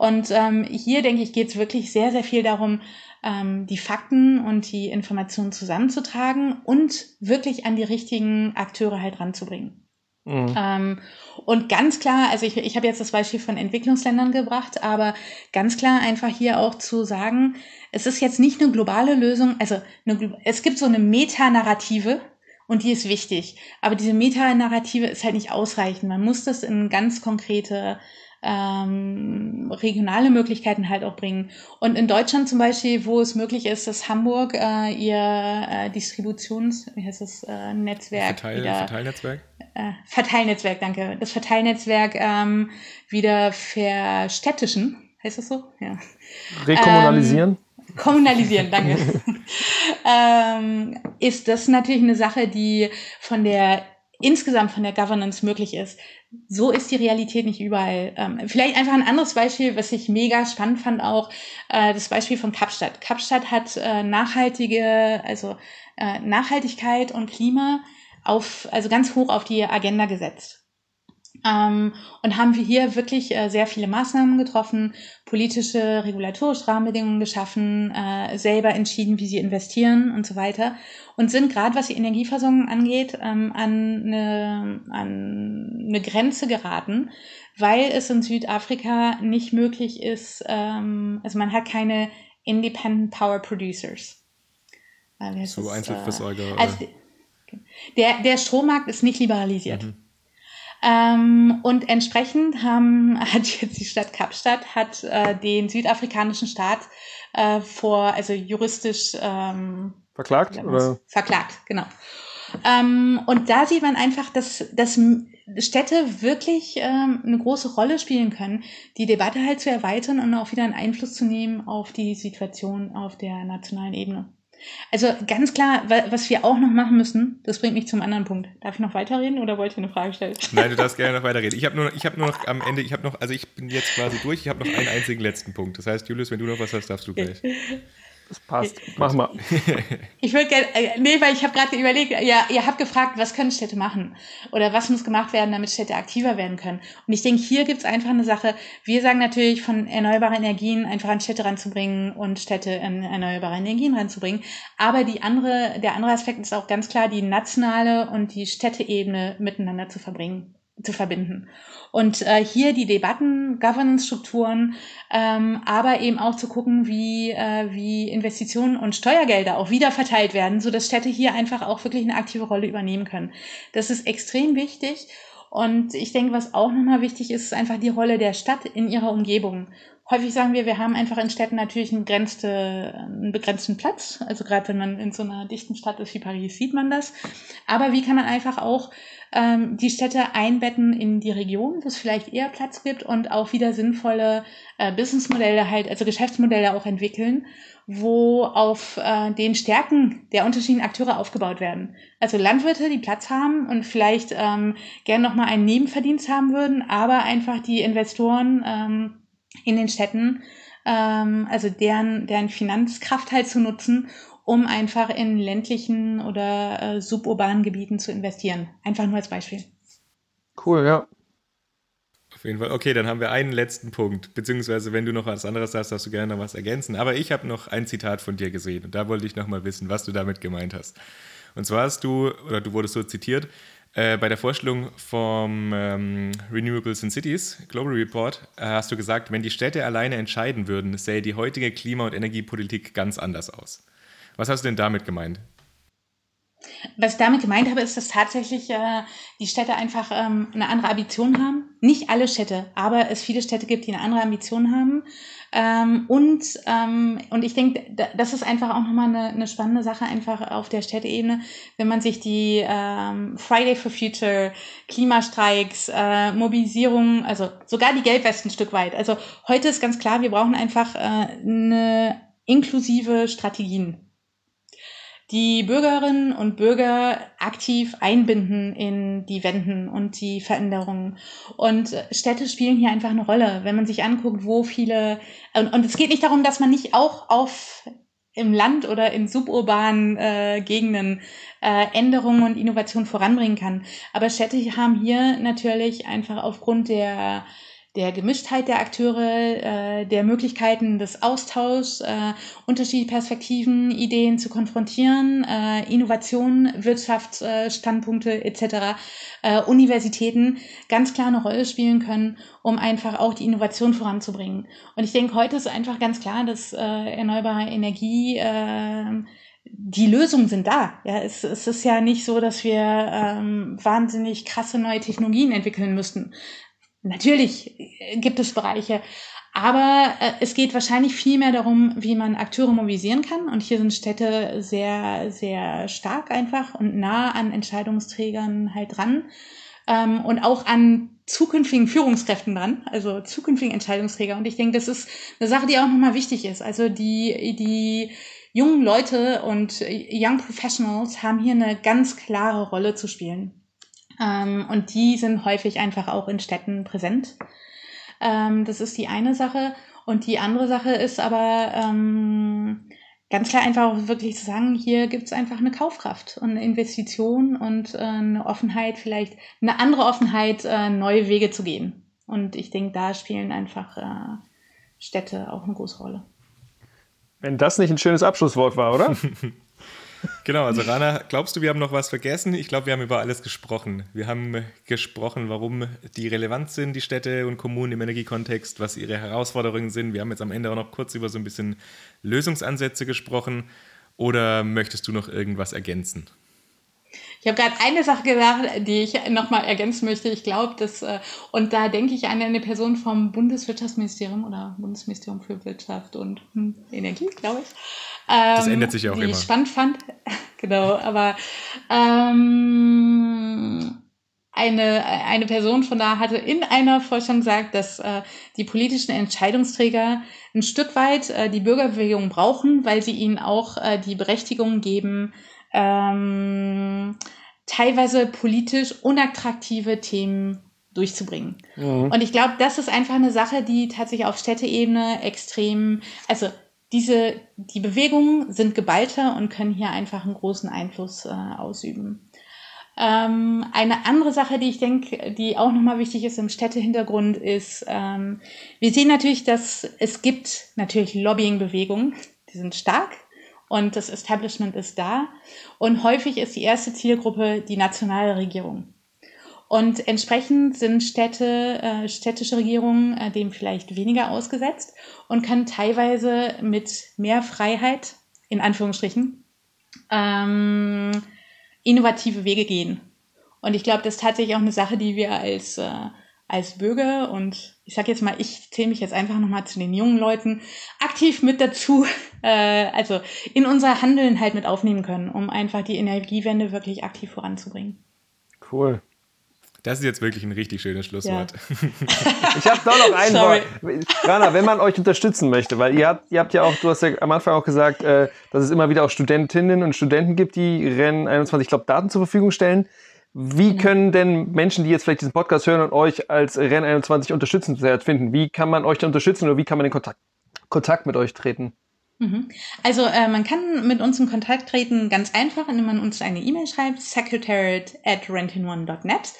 S1: Und ähm, hier, denke ich, geht es wirklich sehr, sehr viel darum, ähm, die Fakten und die Informationen zusammenzutragen und wirklich an die richtigen Akteure halt ranzubringen. Mhm. Ähm, und ganz klar, also ich, ich habe jetzt das Beispiel von Entwicklungsländern gebracht, aber ganz klar einfach hier auch zu sagen, es ist jetzt nicht eine globale Lösung, also eine, es gibt so eine Metanarrative, und die ist wichtig. Aber diese Metanarrative ist halt nicht ausreichend. Man muss das in ganz konkrete ähm, regionale Möglichkeiten halt auch bringen. Und in Deutschland zum Beispiel, wo es möglich ist, dass Hamburg äh, ihr äh, Distributions, wie heißt das, äh, Netzwerk
S3: Verteil, wieder, Verteilnetzwerk?
S1: Äh, Verteilnetzwerk, danke. Das Verteilnetzwerk ähm, wieder verstädtischen, heißt das so? Ja.
S2: Rekommunalisieren?
S1: Ähm, kommunalisieren, danke. ähm, ist das natürlich eine Sache, die von der insgesamt von der Governance möglich ist. So ist die Realität nicht überall. Ähm, vielleicht einfach ein anderes Beispiel, was ich mega spannend fand auch, äh, das Beispiel von Kapstadt. Kapstadt hat äh, nachhaltige, also äh, Nachhaltigkeit und Klima auf, also ganz hoch auf die Agenda gesetzt. Ähm, und haben wir hier wirklich äh, sehr viele Maßnahmen getroffen, politische, regulatorische Rahmenbedingungen geschaffen, äh, selber entschieden, wie sie investieren und so weiter. Und sind gerade, was die Energieversorgung angeht, ähm, an, eine, an eine Grenze geraten, weil es in Südafrika nicht möglich ist, ähm, also man hat keine Independent Power Producers.
S3: Äh, so Einzelversorger.
S1: Also der, der Strommarkt ist nicht liberalisiert. Mhm. Ähm, und entsprechend haben, hat jetzt die Stadt Kapstadt hat äh, den südafrikanischen Staat äh, vor, also juristisch ähm,
S2: verklagt oder
S1: verklagt, genau. Ähm, und da sieht man einfach, dass, dass Städte wirklich ähm, eine große Rolle spielen können, die Debatte halt zu erweitern und auch wieder einen Einfluss zu nehmen auf die Situation auf der nationalen Ebene. Also ganz klar, was wir auch noch machen müssen, das bringt mich zum anderen Punkt. Darf ich noch weiterreden oder wollt ihr eine Frage stellen?
S3: Nein, du darfst gerne noch weiterreden. Ich habe nur, hab nur noch am Ende, ich habe noch, also ich bin jetzt quasi durch, ich habe noch einen einzigen letzten Punkt. Das heißt, Julius, wenn du noch was hast, darfst du gleich.
S2: Das passt. Mach mal.
S1: Ich würde gerne, äh, nee, weil ich habe gerade überlegt, ja, ihr habt gefragt, was können Städte machen? Oder was muss gemacht werden, damit Städte aktiver werden können? Und ich denke, hier gibt's einfach eine Sache. Wir sagen natürlich, von erneuerbaren Energien einfach an Städte ranzubringen und Städte in erneuerbare Energien ranzubringen. Aber die andere, der andere Aspekt ist auch ganz klar, die nationale und die Städteebene miteinander zu verbringen zu verbinden. Und äh, hier die Debatten, Governance-Strukturen, ähm, aber eben auch zu gucken, wie, äh, wie Investitionen und Steuergelder auch wieder verteilt werden, so dass Städte hier einfach auch wirklich eine aktive Rolle übernehmen können. Das ist extrem wichtig. Und ich denke, was auch nochmal wichtig ist, ist einfach die Rolle der Stadt in ihrer Umgebung. Häufig sagen wir, wir haben einfach in Städten natürlich einen, begrenzte, einen begrenzten Platz. Also gerade wenn man in so einer dichten Stadt ist wie Paris, sieht man das. Aber wie kann man einfach auch ähm, die Städte einbetten in die Region, wo es vielleicht eher Platz gibt und auch wieder sinnvolle äh, Businessmodelle halt, also Geschäftsmodelle auch entwickeln, wo auf äh, den Stärken der unterschiedlichen Akteure aufgebaut werden. Also Landwirte, die Platz haben und vielleicht ähm, gerne nochmal einen Nebenverdienst haben würden, aber einfach die Investoren ähm, in den Städten, ähm, also deren, deren Finanzkraft halt zu nutzen, um einfach in ländlichen oder äh, suburbanen Gebieten zu investieren. Einfach nur als Beispiel.
S2: Cool, ja.
S3: Auf jeden Fall. Okay, dann haben wir einen letzten Punkt. Beziehungsweise, wenn du noch was anderes hast, darfst du gerne noch was ergänzen. Aber ich habe noch ein Zitat von dir gesehen und da wollte ich noch mal wissen, was du damit gemeint hast. Und zwar hast du, oder du wurdest so zitiert, äh, bei der Vorstellung vom ähm, Renewables in Cities Global Report äh, hast du gesagt, wenn die Städte alleine entscheiden würden, sähe die heutige Klima- und Energiepolitik ganz anders aus. Was hast du denn damit gemeint?
S1: Was ich damit gemeint habe, ist, dass tatsächlich äh, die Städte einfach ähm, eine andere Ambition haben. Nicht alle Städte, aber es viele Städte gibt, die eine andere Ambition haben. Ähm, und, ähm, und ich denke, das ist einfach auch nochmal eine, eine spannende Sache, einfach auf der Städteebene, wenn man sich die ähm, Friday for Future, Klimastreiks, äh, Mobilisierung, also sogar die Gelbwesten ein Stück weit. Also heute ist ganz klar, wir brauchen einfach äh, eine inklusive Strategien die Bürgerinnen und Bürger aktiv einbinden in die Wenden und die Veränderungen. Und Städte spielen hier einfach eine Rolle. Wenn man sich anguckt, wo viele, und, und es geht nicht darum, dass man nicht auch auf im Land oder in suburbanen äh, Gegenden äh, Änderungen und Innovation voranbringen kann. Aber Städte haben hier natürlich einfach aufgrund der der Gemischtheit der Akteure, äh, der Möglichkeiten des Austauschs, äh, unterschiedliche Perspektiven, Ideen zu konfrontieren, äh, Innovationen, Wirtschaftsstandpunkte etc., äh, Universitäten ganz klar eine Rolle spielen können, um einfach auch die Innovation voranzubringen. Und ich denke, heute ist einfach ganz klar, dass äh, erneuerbare Energie äh, die Lösungen sind da. Ja, es, es ist ja nicht so, dass wir ähm, wahnsinnig krasse neue Technologien entwickeln müssten. Natürlich gibt es Bereiche, aber äh, es geht wahrscheinlich viel mehr darum, wie man Akteure mobilisieren kann. Und hier sind Städte sehr, sehr stark einfach und nah an Entscheidungsträgern halt dran. Ähm, und auch an zukünftigen Führungskräften dran, also zukünftigen Entscheidungsträger. Und ich denke, das ist eine Sache, die auch nochmal wichtig ist. Also die, die jungen Leute und Young Professionals haben hier eine ganz klare Rolle zu spielen. Ähm, und die sind häufig einfach auch in Städten präsent. Ähm, das ist die eine Sache. Und die andere Sache ist aber, ähm, ganz klar einfach auch wirklich zu sagen, hier gibt es einfach eine Kaufkraft und eine Investition und äh, eine Offenheit, vielleicht eine andere Offenheit, äh, neue Wege zu gehen. Und ich denke, da spielen einfach äh, Städte auch eine große Rolle.
S2: Wenn das nicht ein schönes Abschlusswort war, oder?
S3: Genau, also Rana, glaubst du, wir haben noch was vergessen? Ich glaube, wir haben über alles gesprochen. Wir haben gesprochen, warum die relevant sind, die Städte und Kommunen im Energiekontext, was ihre Herausforderungen sind. Wir haben jetzt am Ende auch noch kurz über so ein bisschen Lösungsansätze gesprochen. Oder möchtest du noch irgendwas ergänzen?
S1: Ich habe gerade eine Sache gesagt, die ich nochmal ergänzen möchte. Ich glaube, dass, äh, und da denke ich an eine Person vom Bundeswirtschaftsministerium oder Bundesministerium für Wirtschaft und hm, Energie, glaube ich.
S3: Ähm, das ändert sich ja auch
S1: die
S3: immer.
S1: ich spannend fand. genau, aber ähm, eine, eine Person von da hatte in einer Forschung gesagt, dass äh, die politischen Entscheidungsträger ein Stück weit äh, die Bürgerbewegung brauchen, weil sie ihnen auch äh, die Berechtigung geben, ähm, teilweise politisch unattraktive Themen durchzubringen. Mhm. Und ich glaube, das ist einfach eine Sache, die tatsächlich auf Städteebene extrem, also diese, die Bewegungen sind geballter und können hier einfach einen großen Einfluss äh, ausüben. Ähm, eine andere Sache, die ich denke, die auch nochmal wichtig ist im Städtehintergrund, ist, ähm, wir sehen natürlich, dass es gibt natürlich Lobbying-Bewegungen, die sind stark und das Establishment ist da. Und häufig ist die erste Zielgruppe die nationale Regierung. Und entsprechend sind Städte, äh, städtische Regierungen äh, dem vielleicht weniger ausgesetzt und kann teilweise mit mehr Freiheit, in Anführungsstrichen, ähm, innovative Wege gehen. Und ich glaube, das ist tatsächlich auch eine Sache, die wir als, äh, als Bürger und ich sage jetzt mal, ich zähle mich jetzt einfach nochmal zu den jungen Leuten aktiv mit dazu, äh, also in unser Handeln halt mit aufnehmen können, um einfach die Energiewende wirklich aktiv voranzubringen.
S2: Cool.
S3: Das ist jetzt wirklich ein richtig schönes Schlusswort.
S2: Ja. ich habe da noch ein Wort. Rana, wenn man euch unterstützen möchte, weil ihr habt, ihr habt ja auch, du hast ja am Anfang auch gesagt, äh, dass es immer wieder auch Studentinnen und Studenten gibt, die Rennen 21, ich glaube, Daten zur Verfügung stellen. Wie genau. können denn Menschen, die jetzt vielleicht diesen Podcast hören und euch als Renn 21 unterstützenswert finden, wie kann man euch da unterstützen oder wie kann man in Kontakt, Kontakt mit euch treten?
S1: Mhm. Also äh, man kann mit uns in Kontakt treten ganz einfach, indem man uns eine E-Mail schreibt, secretariat at rentinone.net.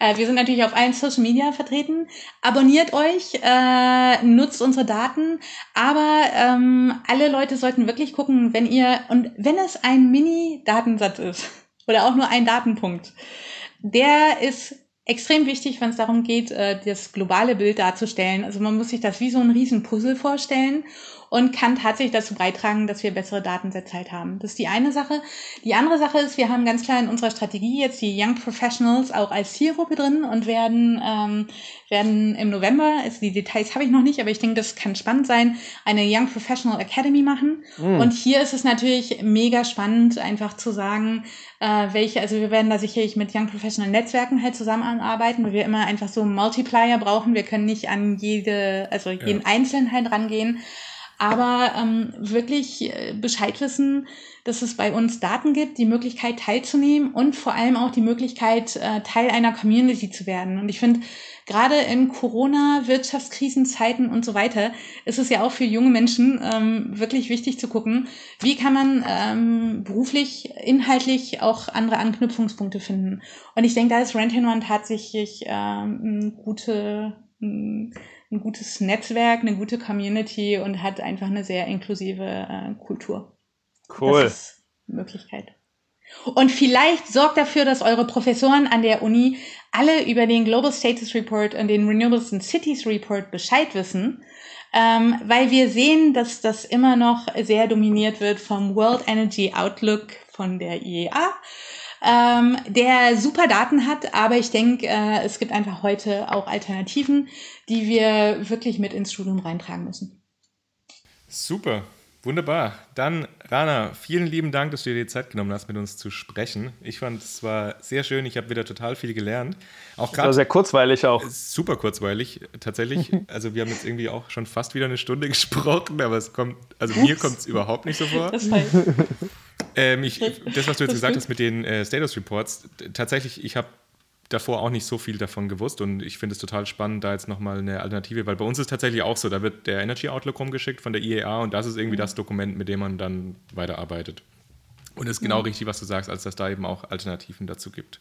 S1: Äh, wir sind natürlich auf allen Social Media vertreten. Abonniert euch, äh, nutzt unsere Daten, aber ähm, alle Leute sollten wirklich gucken, wenn ihr, und wenn es ein Mini-Datensatz ist oder auch nur ein Datenpunkt, der ist extrem wichtig, wenn es darum geht, äh, das globale Bild darzustellen. Also man muss sich das wie so ein riesen Puzzle vorstellen und kann tatsächlich dazu beitragen, dass wir bessere Datensätze halt haben. Das ist die eine Sache. Die andere Sache ist, wir haben ganz klar in unserer Strategie jetzt die Young Professionals auch als Zielgruppe drin und werden, ähm, werden im November, also die Details habe ich noch nicht, aber ich denke, das kann spannend sein, eine Young Professional Academy machen. Mhm. Und hier ist es natürlich mega spannend, einfach zu sagen, äh, welche, also wir werden da sicherlich mit Young Professional Netzwerken halt zusammenarbeiten, weil wir immer einfach so Multiplier brauchen. Wir können nicht an jede, also jeden ja. Einzelnen halt rangehen aber ähm, wirklich äh, Bescheid wissen, dass es bei uns Daten gibt, die Möglichkeit teilzunehmen und vor allem auch die Möglichkeit, äh, Teil einer Community zu werden. Und ich finde, gerade in Corona, Wirtschaftskrisenzeiten und so weiter, ist es ja auch für junge Menschen ähm, wirklich wichtig zu gucken, wie kann man ähm, beruflich, inhaltlich auch andere Anknüpfungspunkte finden. Und ich denke, da ist Rent One tatsächlich ähm, gute, ein gutes Netzwerk, eine gute Community und hat einfach eine sehr inklusive äh, Kultur.
S2: Cool.
S1: Das ist eine Möglichkeit. Und vielleicht sorgt dafür, dass eure Professoren an der Uni alle über den Global Status Report und den Renewables and Cities Report Bescheid wissen, ähm, weil wir sehen, dass das immer noch sehr dominiert wird vom World Energy Outlook von der IEA ähm, der super Daten hat, aber ich denke, äh, es gibt einfach heute auch Alternativen, die wir wirklich mit ins Studium reintragen müssen.
S3: Super. Wunderbar. Dann, Rana, vielen lieben Dank, dass du dir die Zeit genommen hast, mit uns zu sprechen. Ich fand es war sehr schön. Ich habe wieder total viel gelernt.
S2: Auch das war sehr kurzweilig auch.
S3: Super kurzweilig, tatsächlich. Also wir haben jetzt irgendwie auch schon fast wieder eine Stunde gesprochen, aber es kommt, also mir kommt es überhaupt nicht so vor. Das heißt. Ähm, ich, das, was du jetzt gesagt hast mit den äh, Status Reports, tatsächlich, ich habe davor auch nicht so viel davon gewusst und ich finde es total spannend, da jetzt nochmal eine Alternative, weil bei uns ist tatsächlich auch so, da wird der Energy Outlook rumgeschickt von der IEA und das ist irgendwie mhm. das Dokument, mit dem man dann weiterarbeitet. Und es ist genau mhm. richtig, was du sagst, als dass da eben auch Alternativen dazu gibt.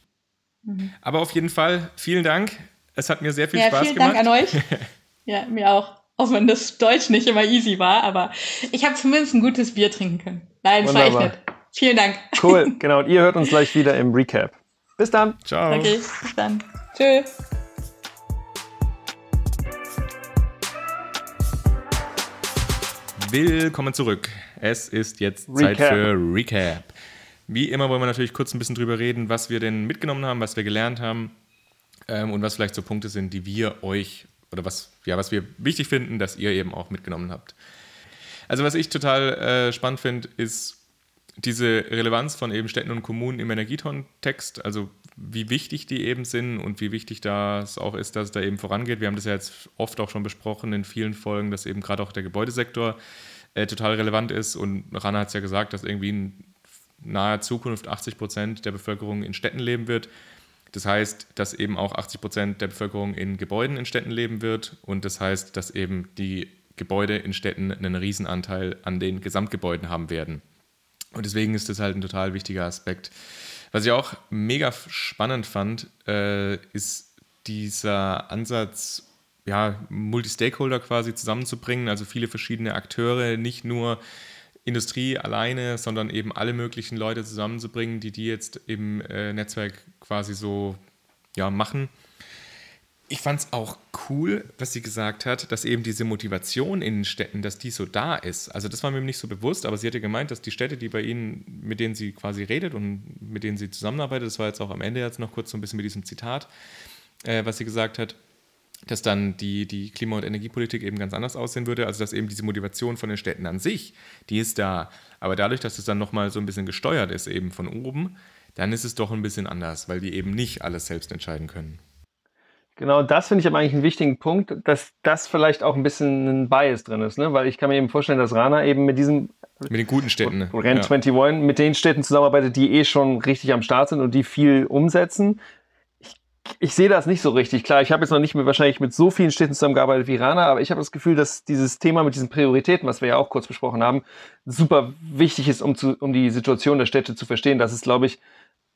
S3: Mhm. Aber auf jeden Fall, vielen Dank. Es hat mir sehr viel ja, Spaß
S1: vielen
S3: gemacht.
S1: Vielen Dank an euch. ja, mir auch. Auch wenn das Deutsch nicht immer easy war, aber ich habe zumindest ein gutes Bier trinken können. Nein, das war echt nett. Vielen Dank.
S2: Cool, genau. Und ihr hört uns gleich wieder im Recap. Bis dann.
S3: Ciao.
S1: Okay, bis dann. Tschüss.
S3: Willkommen zurück. Es ist jetzt Recap. Zeit für Recap. Wie immer wollen wir natürlich kurz ein bisschen drüber reden, was wir denn mitgenommen haben, was wir gelernt haben ähm, und was vielleicht so Punkte sind, die wir euch oder was, ja, was wir wichtig finden, dass ihr eben auch mitgenommen habt. Also was ich total äh, spannend finde, ist diese Relevanz von eben Städten und Kommunen im Energiekontext, also wie wichtig die eben sind und wie wichtig das auch ist, dass es da eben vorangeht. Wir haben das ja jetzt oft auch schon besprochen in vielen Folgen, dass eben gerade auch der Gebäudesektor äh, total relevant ist und Rana hat es ja gesagt, dass irgendwie in naher Zukunft 80 Prozent der Bevölkerung in Städten leben wird. Das heißt, dass eben auch 80 Prozent der Bevölkerung in Gebäuden in Städten leben wird und das heißt, dass eben die Gebäude in Städten einen Riesenanteil an den Gesamtgebäuden haben werden. Und deswegen ist das halt ein total wichtiger Aspekt. Was ich auch mega spannend fand, äh, ist dieser Ansatz, ja, Multi-Stakeholder quasi zusammenzubringen, also viele verschiedene Akteure, nicht nur Industrie alleine, sondern eben alle möglichen Leute zusammenzubringen, die die jetzt im äh, Netzwerk quasi so ja, machen ich fand es auch cool, was sie gesagt hat, dass eben diese Motivation in den Städten, dass die so da ist. Also das war mir nicht so bewusst, aber sie hat ja gemeint, dass die Städte, die bei ihnen, mit denen sie quasi redet und mit denen sie zusammenarbeitet, das war jetzt auch am Ende jetzt noch kurz so ein bisschen mit diesem Zitat, äh, was sie gesagt hat, dass dann die, die Klima- und Energiepolitik eben ganz anders aussehen würde. Also dass eben diese Motivation von den Städten an sich, die ist da. Aber dadurch, dass es dann nochmal so ein bisschen gesteuert ist eben von oben, dann ist es doch ein bisschen anders, weil die eben nicht alles selbst entscheiden können.
S2: Genau, das finde ich aber eigentlich einen wichtigen Punkt, dass das vielleicht auch ein bisschen ein Bias drin ist, ne? weil ich kann mir eben vorstellen, dass Rana eben mit diesem
S3: mit den guten Städten.
S2: Ne? Rent ja. 21 mit den Städten zusammenarbeitet, die eh schon richtig am Start sind und die viel umsetzen. Ich, ich sehe das nicht so richtig. Klar, ich habe jetzt noch nicht mehr wahrscheinlich mit so vielen Städten zusammengearbeitet wie Rana, aber ich habe das Gefühl, dass dieses Thema mit diesen Prioritäten, was wir ja auch kurz besprochen haben, super wichtig ist, um, zu, um die Situation der Städte zu verstehen. Das ist, glaube ich,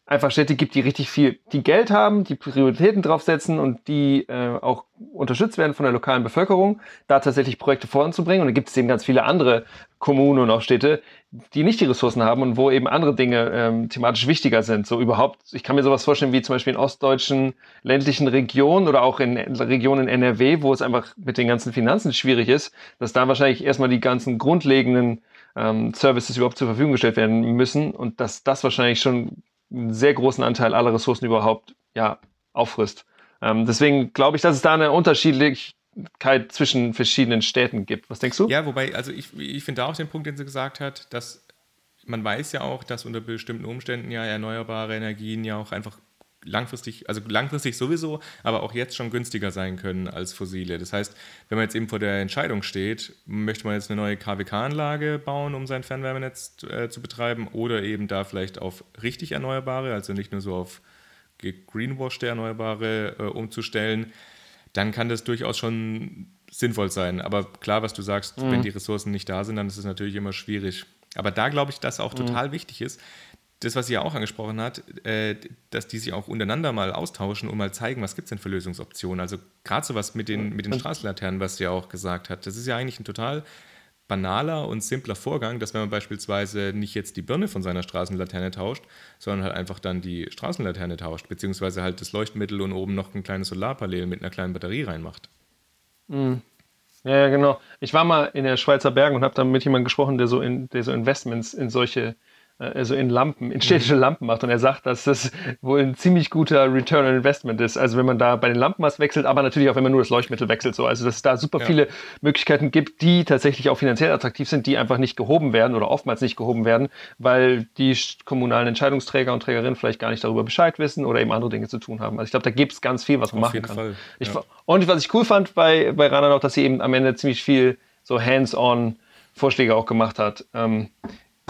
S2: einfach Städte gibt, die richtig viel, die Geld haben, die Prioritäten draufsetzen und die äh, auch unterstützt werden von der lokalen Bevölkerung, da tatsächlich Projekte voranzubringen. Und dann gibt es eben ganz viele andere Kommunen und auch Städte, die nicht die Ressourcen haben und wo eben andere Dinge ähm, thematisch wichtiger sind. So überhaupt, ich kann mir sowas vorstellen wie zum Beispiel in ostdeutschen ländlichen Regionen oder auch in Regionen NRW, wo es einfach mit den ganzen Finanzen schwierig ist, dass da wahrscheinlich erstmal die ganzen grundlegenden ähm, Services überhaupt zur Verfügung gestellt werden müssen und dass das wahrscheinlich schon einen sehr großen Anteil aller Ressourcen überhaupt ja, auffrisst. Ähm, deswegen glaube ich, dass es da eine Unterschiedlichkeit zwischen verschiedenen Städten gibt. Was denkst du?
S3: Ja, wobei, also ich, ich finde da auch den Punkt, den sie gesagt hat, dass man weiß ja auch, dass unter bestimmten Umständen ja erneuerbare Energien ja auch einfach langfristig, also langfristig sowieso, aber auch jetzt schon günstiger sein können als fossile. Das heißt, wenn man jetzt eben vor der Entscheidung steht, möchte man jetzt eine neue KWK-Anlage bauen, um sein Fernwärmenetz äh, zu betreiben, oder eben da vielleicht auf richtig erneuerbare, also nicht nur so auf greenwashed Erneuerbare äh, umzustellen, dann kann das durchaus schon sinnvoll sein. Aber klar, was du sagst, mhm. wenn die Ressourcen nicht da sind, dann ist es natürlich immer schwierig. Aber da glaube ich, dass auch mhm. total mhm. wichtig ist, das, was sie ja auch angesprochen hat, äh, dass die sich auch untereinander mal austauschen und mal zeigen, was gibt es denn für Lösungsoptionen. Also gerade so was mit den, mit den Straßenlaternen, was sie ja auch gesagt hat, das ist ja eigentlich ein total banaler und simpler Vorgang, dass wenn man beispielsweise nicht jetzt die Birne von seiner Straßenlaterne tauscht, sondern halt einfach dann die Straßenlaterne tauscht, beziehungsweise halt das Leuchtmittel und oben noch ein kleines Solarpanel mit einer kleinen Batterie reinmacht.
S2: Mhm. Ja, genau. Ich war mal in der Schweizer Bergen und habe da mit jemandem gesprochen, der so, in, der so Investments in solche also in Lampen, in städtische mhm. Lampen macht. Und er sagt, dass das wohl ein ziemlich guter Return on Investment ist. Also wenn man da bei den Lampen was wechselt, aber natürlich auch, wenn man nur das Leuchtmittel wechselt. So. Also dass es da super ja. viele Möglichkeiten gibt, die tatsächlich auch finanziell attraktiv sind, die einfach nicht gehoben werden oder oftmals nicht gehoben werden, weil die kommunalen Entscheidungsträger und Trägerinnen vielleicht gar nicht darüber Bescheid wissen oder eben andere Dinge zu tun haben. Also ich glaube, da gibt es ganz viel, was man Auf machen kann. Fall. Ich, Und was ich cool fand bei, bei Rana noch, dass sie eben am Ende ziemlich viel so hands-on Vorschläge auch gemacht hat. Ähm,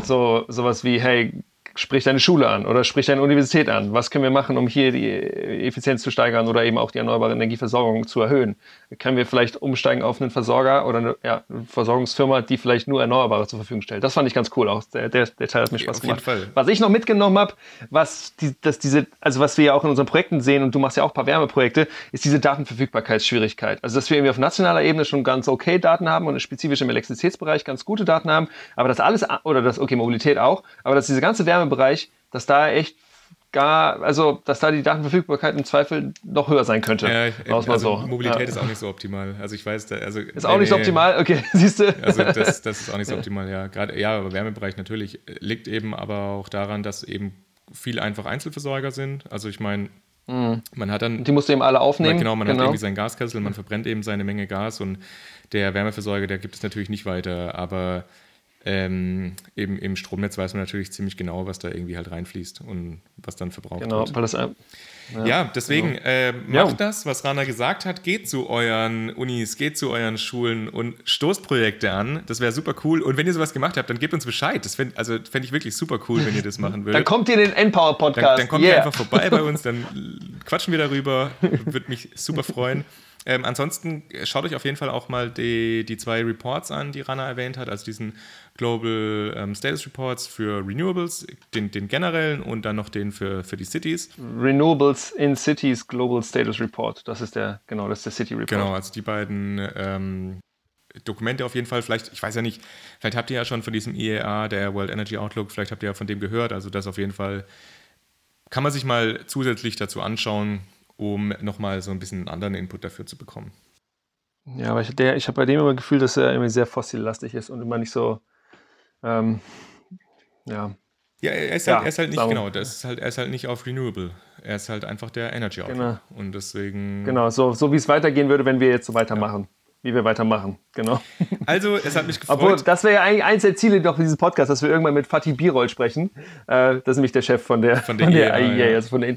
S2: so sowas wie, hey, sprich deine Schule an oder sprich deine Universität an. Was können wir machen, um hier die Effizienz zu steigern oder eben auch die erneuerbare Energieversorgung zu erhöhen? Können wir vielleicht umsteigen auf einen Versorger oder eine ja, Versorgungsfirma, die vielleicht nur Erneuerbare zur Verfügung stellt? Das fand ich ganz cool auch. Der, der, der Teil hat mir Spaß ja, gemacht. Fall. Was ich noch mitgenommen habe, was die, dass diese, also was wir ja auch in unseren Projekten sehen und du machst ja auch ein paar Wärmeprojekte, ist diese Datenverfügbarkeitsschwierigkeit. Also dass wir irgendwie auf nationaler Ebene schon ganz okay Daten haben und spezifisch im Elektrizitätsbereich ganz gute Daten haben, aber das alles oder das okay Mobilität auch, aber dass diese ganze Wärme Wärmebereich, dass da echt gar, also dass da die Datenverfügbarkeit im Zweifel noch höher sein könnte.
S3: Ja, also so. Mobilität ja. ist auch nicht so optimal. Also ich weiß, da, also
S2: ist auch nicht so optimal. Okay, siehst du?
S3: Also das, das ist auch nicht so optimal. Ja, gerade ja, aber Wärmebereich natürlich liegt eben aber auch daran, dass eben viel einfach Einzelversorger sind. Also ich meine, mhm. man hat dann
S2: die musst du eben alle aufnehmen.
S3: Man, genau, man genau. hat irgendwie seinen Gaskessel, man verbrennt eben seine Menge Gas und der Wärmeversorger, der gibt es natürlich nicht weiter, aber ähm, eben im Stromnetz weiß man natürlich ziemlich genau, was da irgendwie halt reinfließt und was dann verbraucht genau, wird. Weil das, ja, ja deswegen genau. äh, macht ja. das, was Rana gesagt hat, geht zu euren Unis, geht zu euren Schulen und stoßt Projekte an. Das wäre super cool. Und wenn ihr sowas gemacht habt, dann gebt uns Bescheid. Das fände also fänd ich wirklich super cool, wenn ihr das machen würdet.
S2: dann kommt ihr in den Endpower Podcast. Dann,
S3: dann kommt yeah. ihr einfach vorbei bei uns, dann quatschen wir darüber. Würde mich super freuen. Ähm, ansonsten schaut euch auf jeden Fall auch mal die, die zwei Reports an, die Rana erwähnt hat, also diesen Global ähm, Status Reports für Renewables, den, den generellen und dann noch den für, für die Cities.
S2: Renewables in Cities Global Status Report, das ist der, genau, das ist der City Report.
S3: Genau, also die beiden ähm, Dokumente auf jeden Fall. Vielleicht, ich weiß ja nicht, vielleicht habt ihr ja schon von diesem IEA, der World Energy Outlook, vielleicht habt ihr ja von dem gehört. Also das auf jeden Fall kann man sich mal zusätzlich dazu anschauen, um nochmal so ein bisschen einen anderen Input dafür zu bekommen.
S2: Ja, aber ich, ich habe bei dem immer das Gefühl, dass er irgendwie sehr fossillastig ist und immer nicht so ähm, ja.
S3: Ja, er ist, halt, ja, er ist halt nicht, genau, das ist halt, er ist halt nicht auf Renewable. Er ist halt einfach der Energy Outlook. Genau. Und deswegen.
S2: Genau, so, so wie es weitergehen würde, wenn wir jetzt so weitermachen. Ja. Wie wir weitermachen, genau.
S3: Also, es hat mich gefreut.
S2: Obwohl, das wäre ja eigentlich eins der Ziele doch dieses Podcasts, dass wir irgendwann mit Fatih Birol sprechen. Äh, das ist nämlich der Chef von der, von der, von der IEA, ja. also von der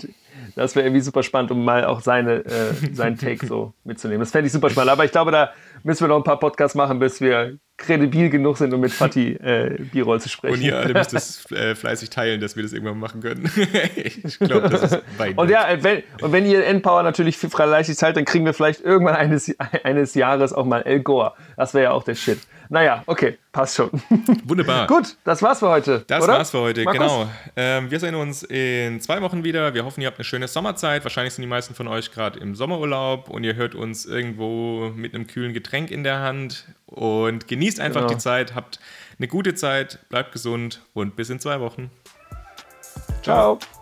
S2: das wäre irgendwie super spannend, um mal auch seine, äh, seinen Take so mitzunehmen. Das fände ich super spannend. Aber ich glaube, da müssen wir noch ein paar Podcasts machen, bis wir kredibil genug sind, um mit Fatih äh, Birol zu sprechen.
S3: Und ihr alle müsst es äh, fleißig teilen, dass wir das irgendwann machen können. ich glaube, das ist
S2: weit. Und ja, wenn, und wenn ihr Endpower natürlich fleißig teilt, dann kriegen wir vielleicht irgendwann eines, eines Jahres auch mal El Gore. Das wäre ja auch der Shit. Naja, okay, passt schon.
S3: Wunderbar.
S2: Gut, das war's für heute.
S3: Das oder? war's für heute, Markus? genau. Ähm, wir sehen uns in zwei Wochen wieder. Wir hoffen, ihr habt eine schöne Sommerzeit. Wahrscheinlich sind die meisten von euch gerade im Sommerurlaub und ihr hört uns irgendwo mit einem kühlen Getränk in der Hand und genießt einfach genau. die Zeit. Habt eine gute Zeit, bleibt gesund und bis in zwei Wochen.
S2: Ciao. Ciao.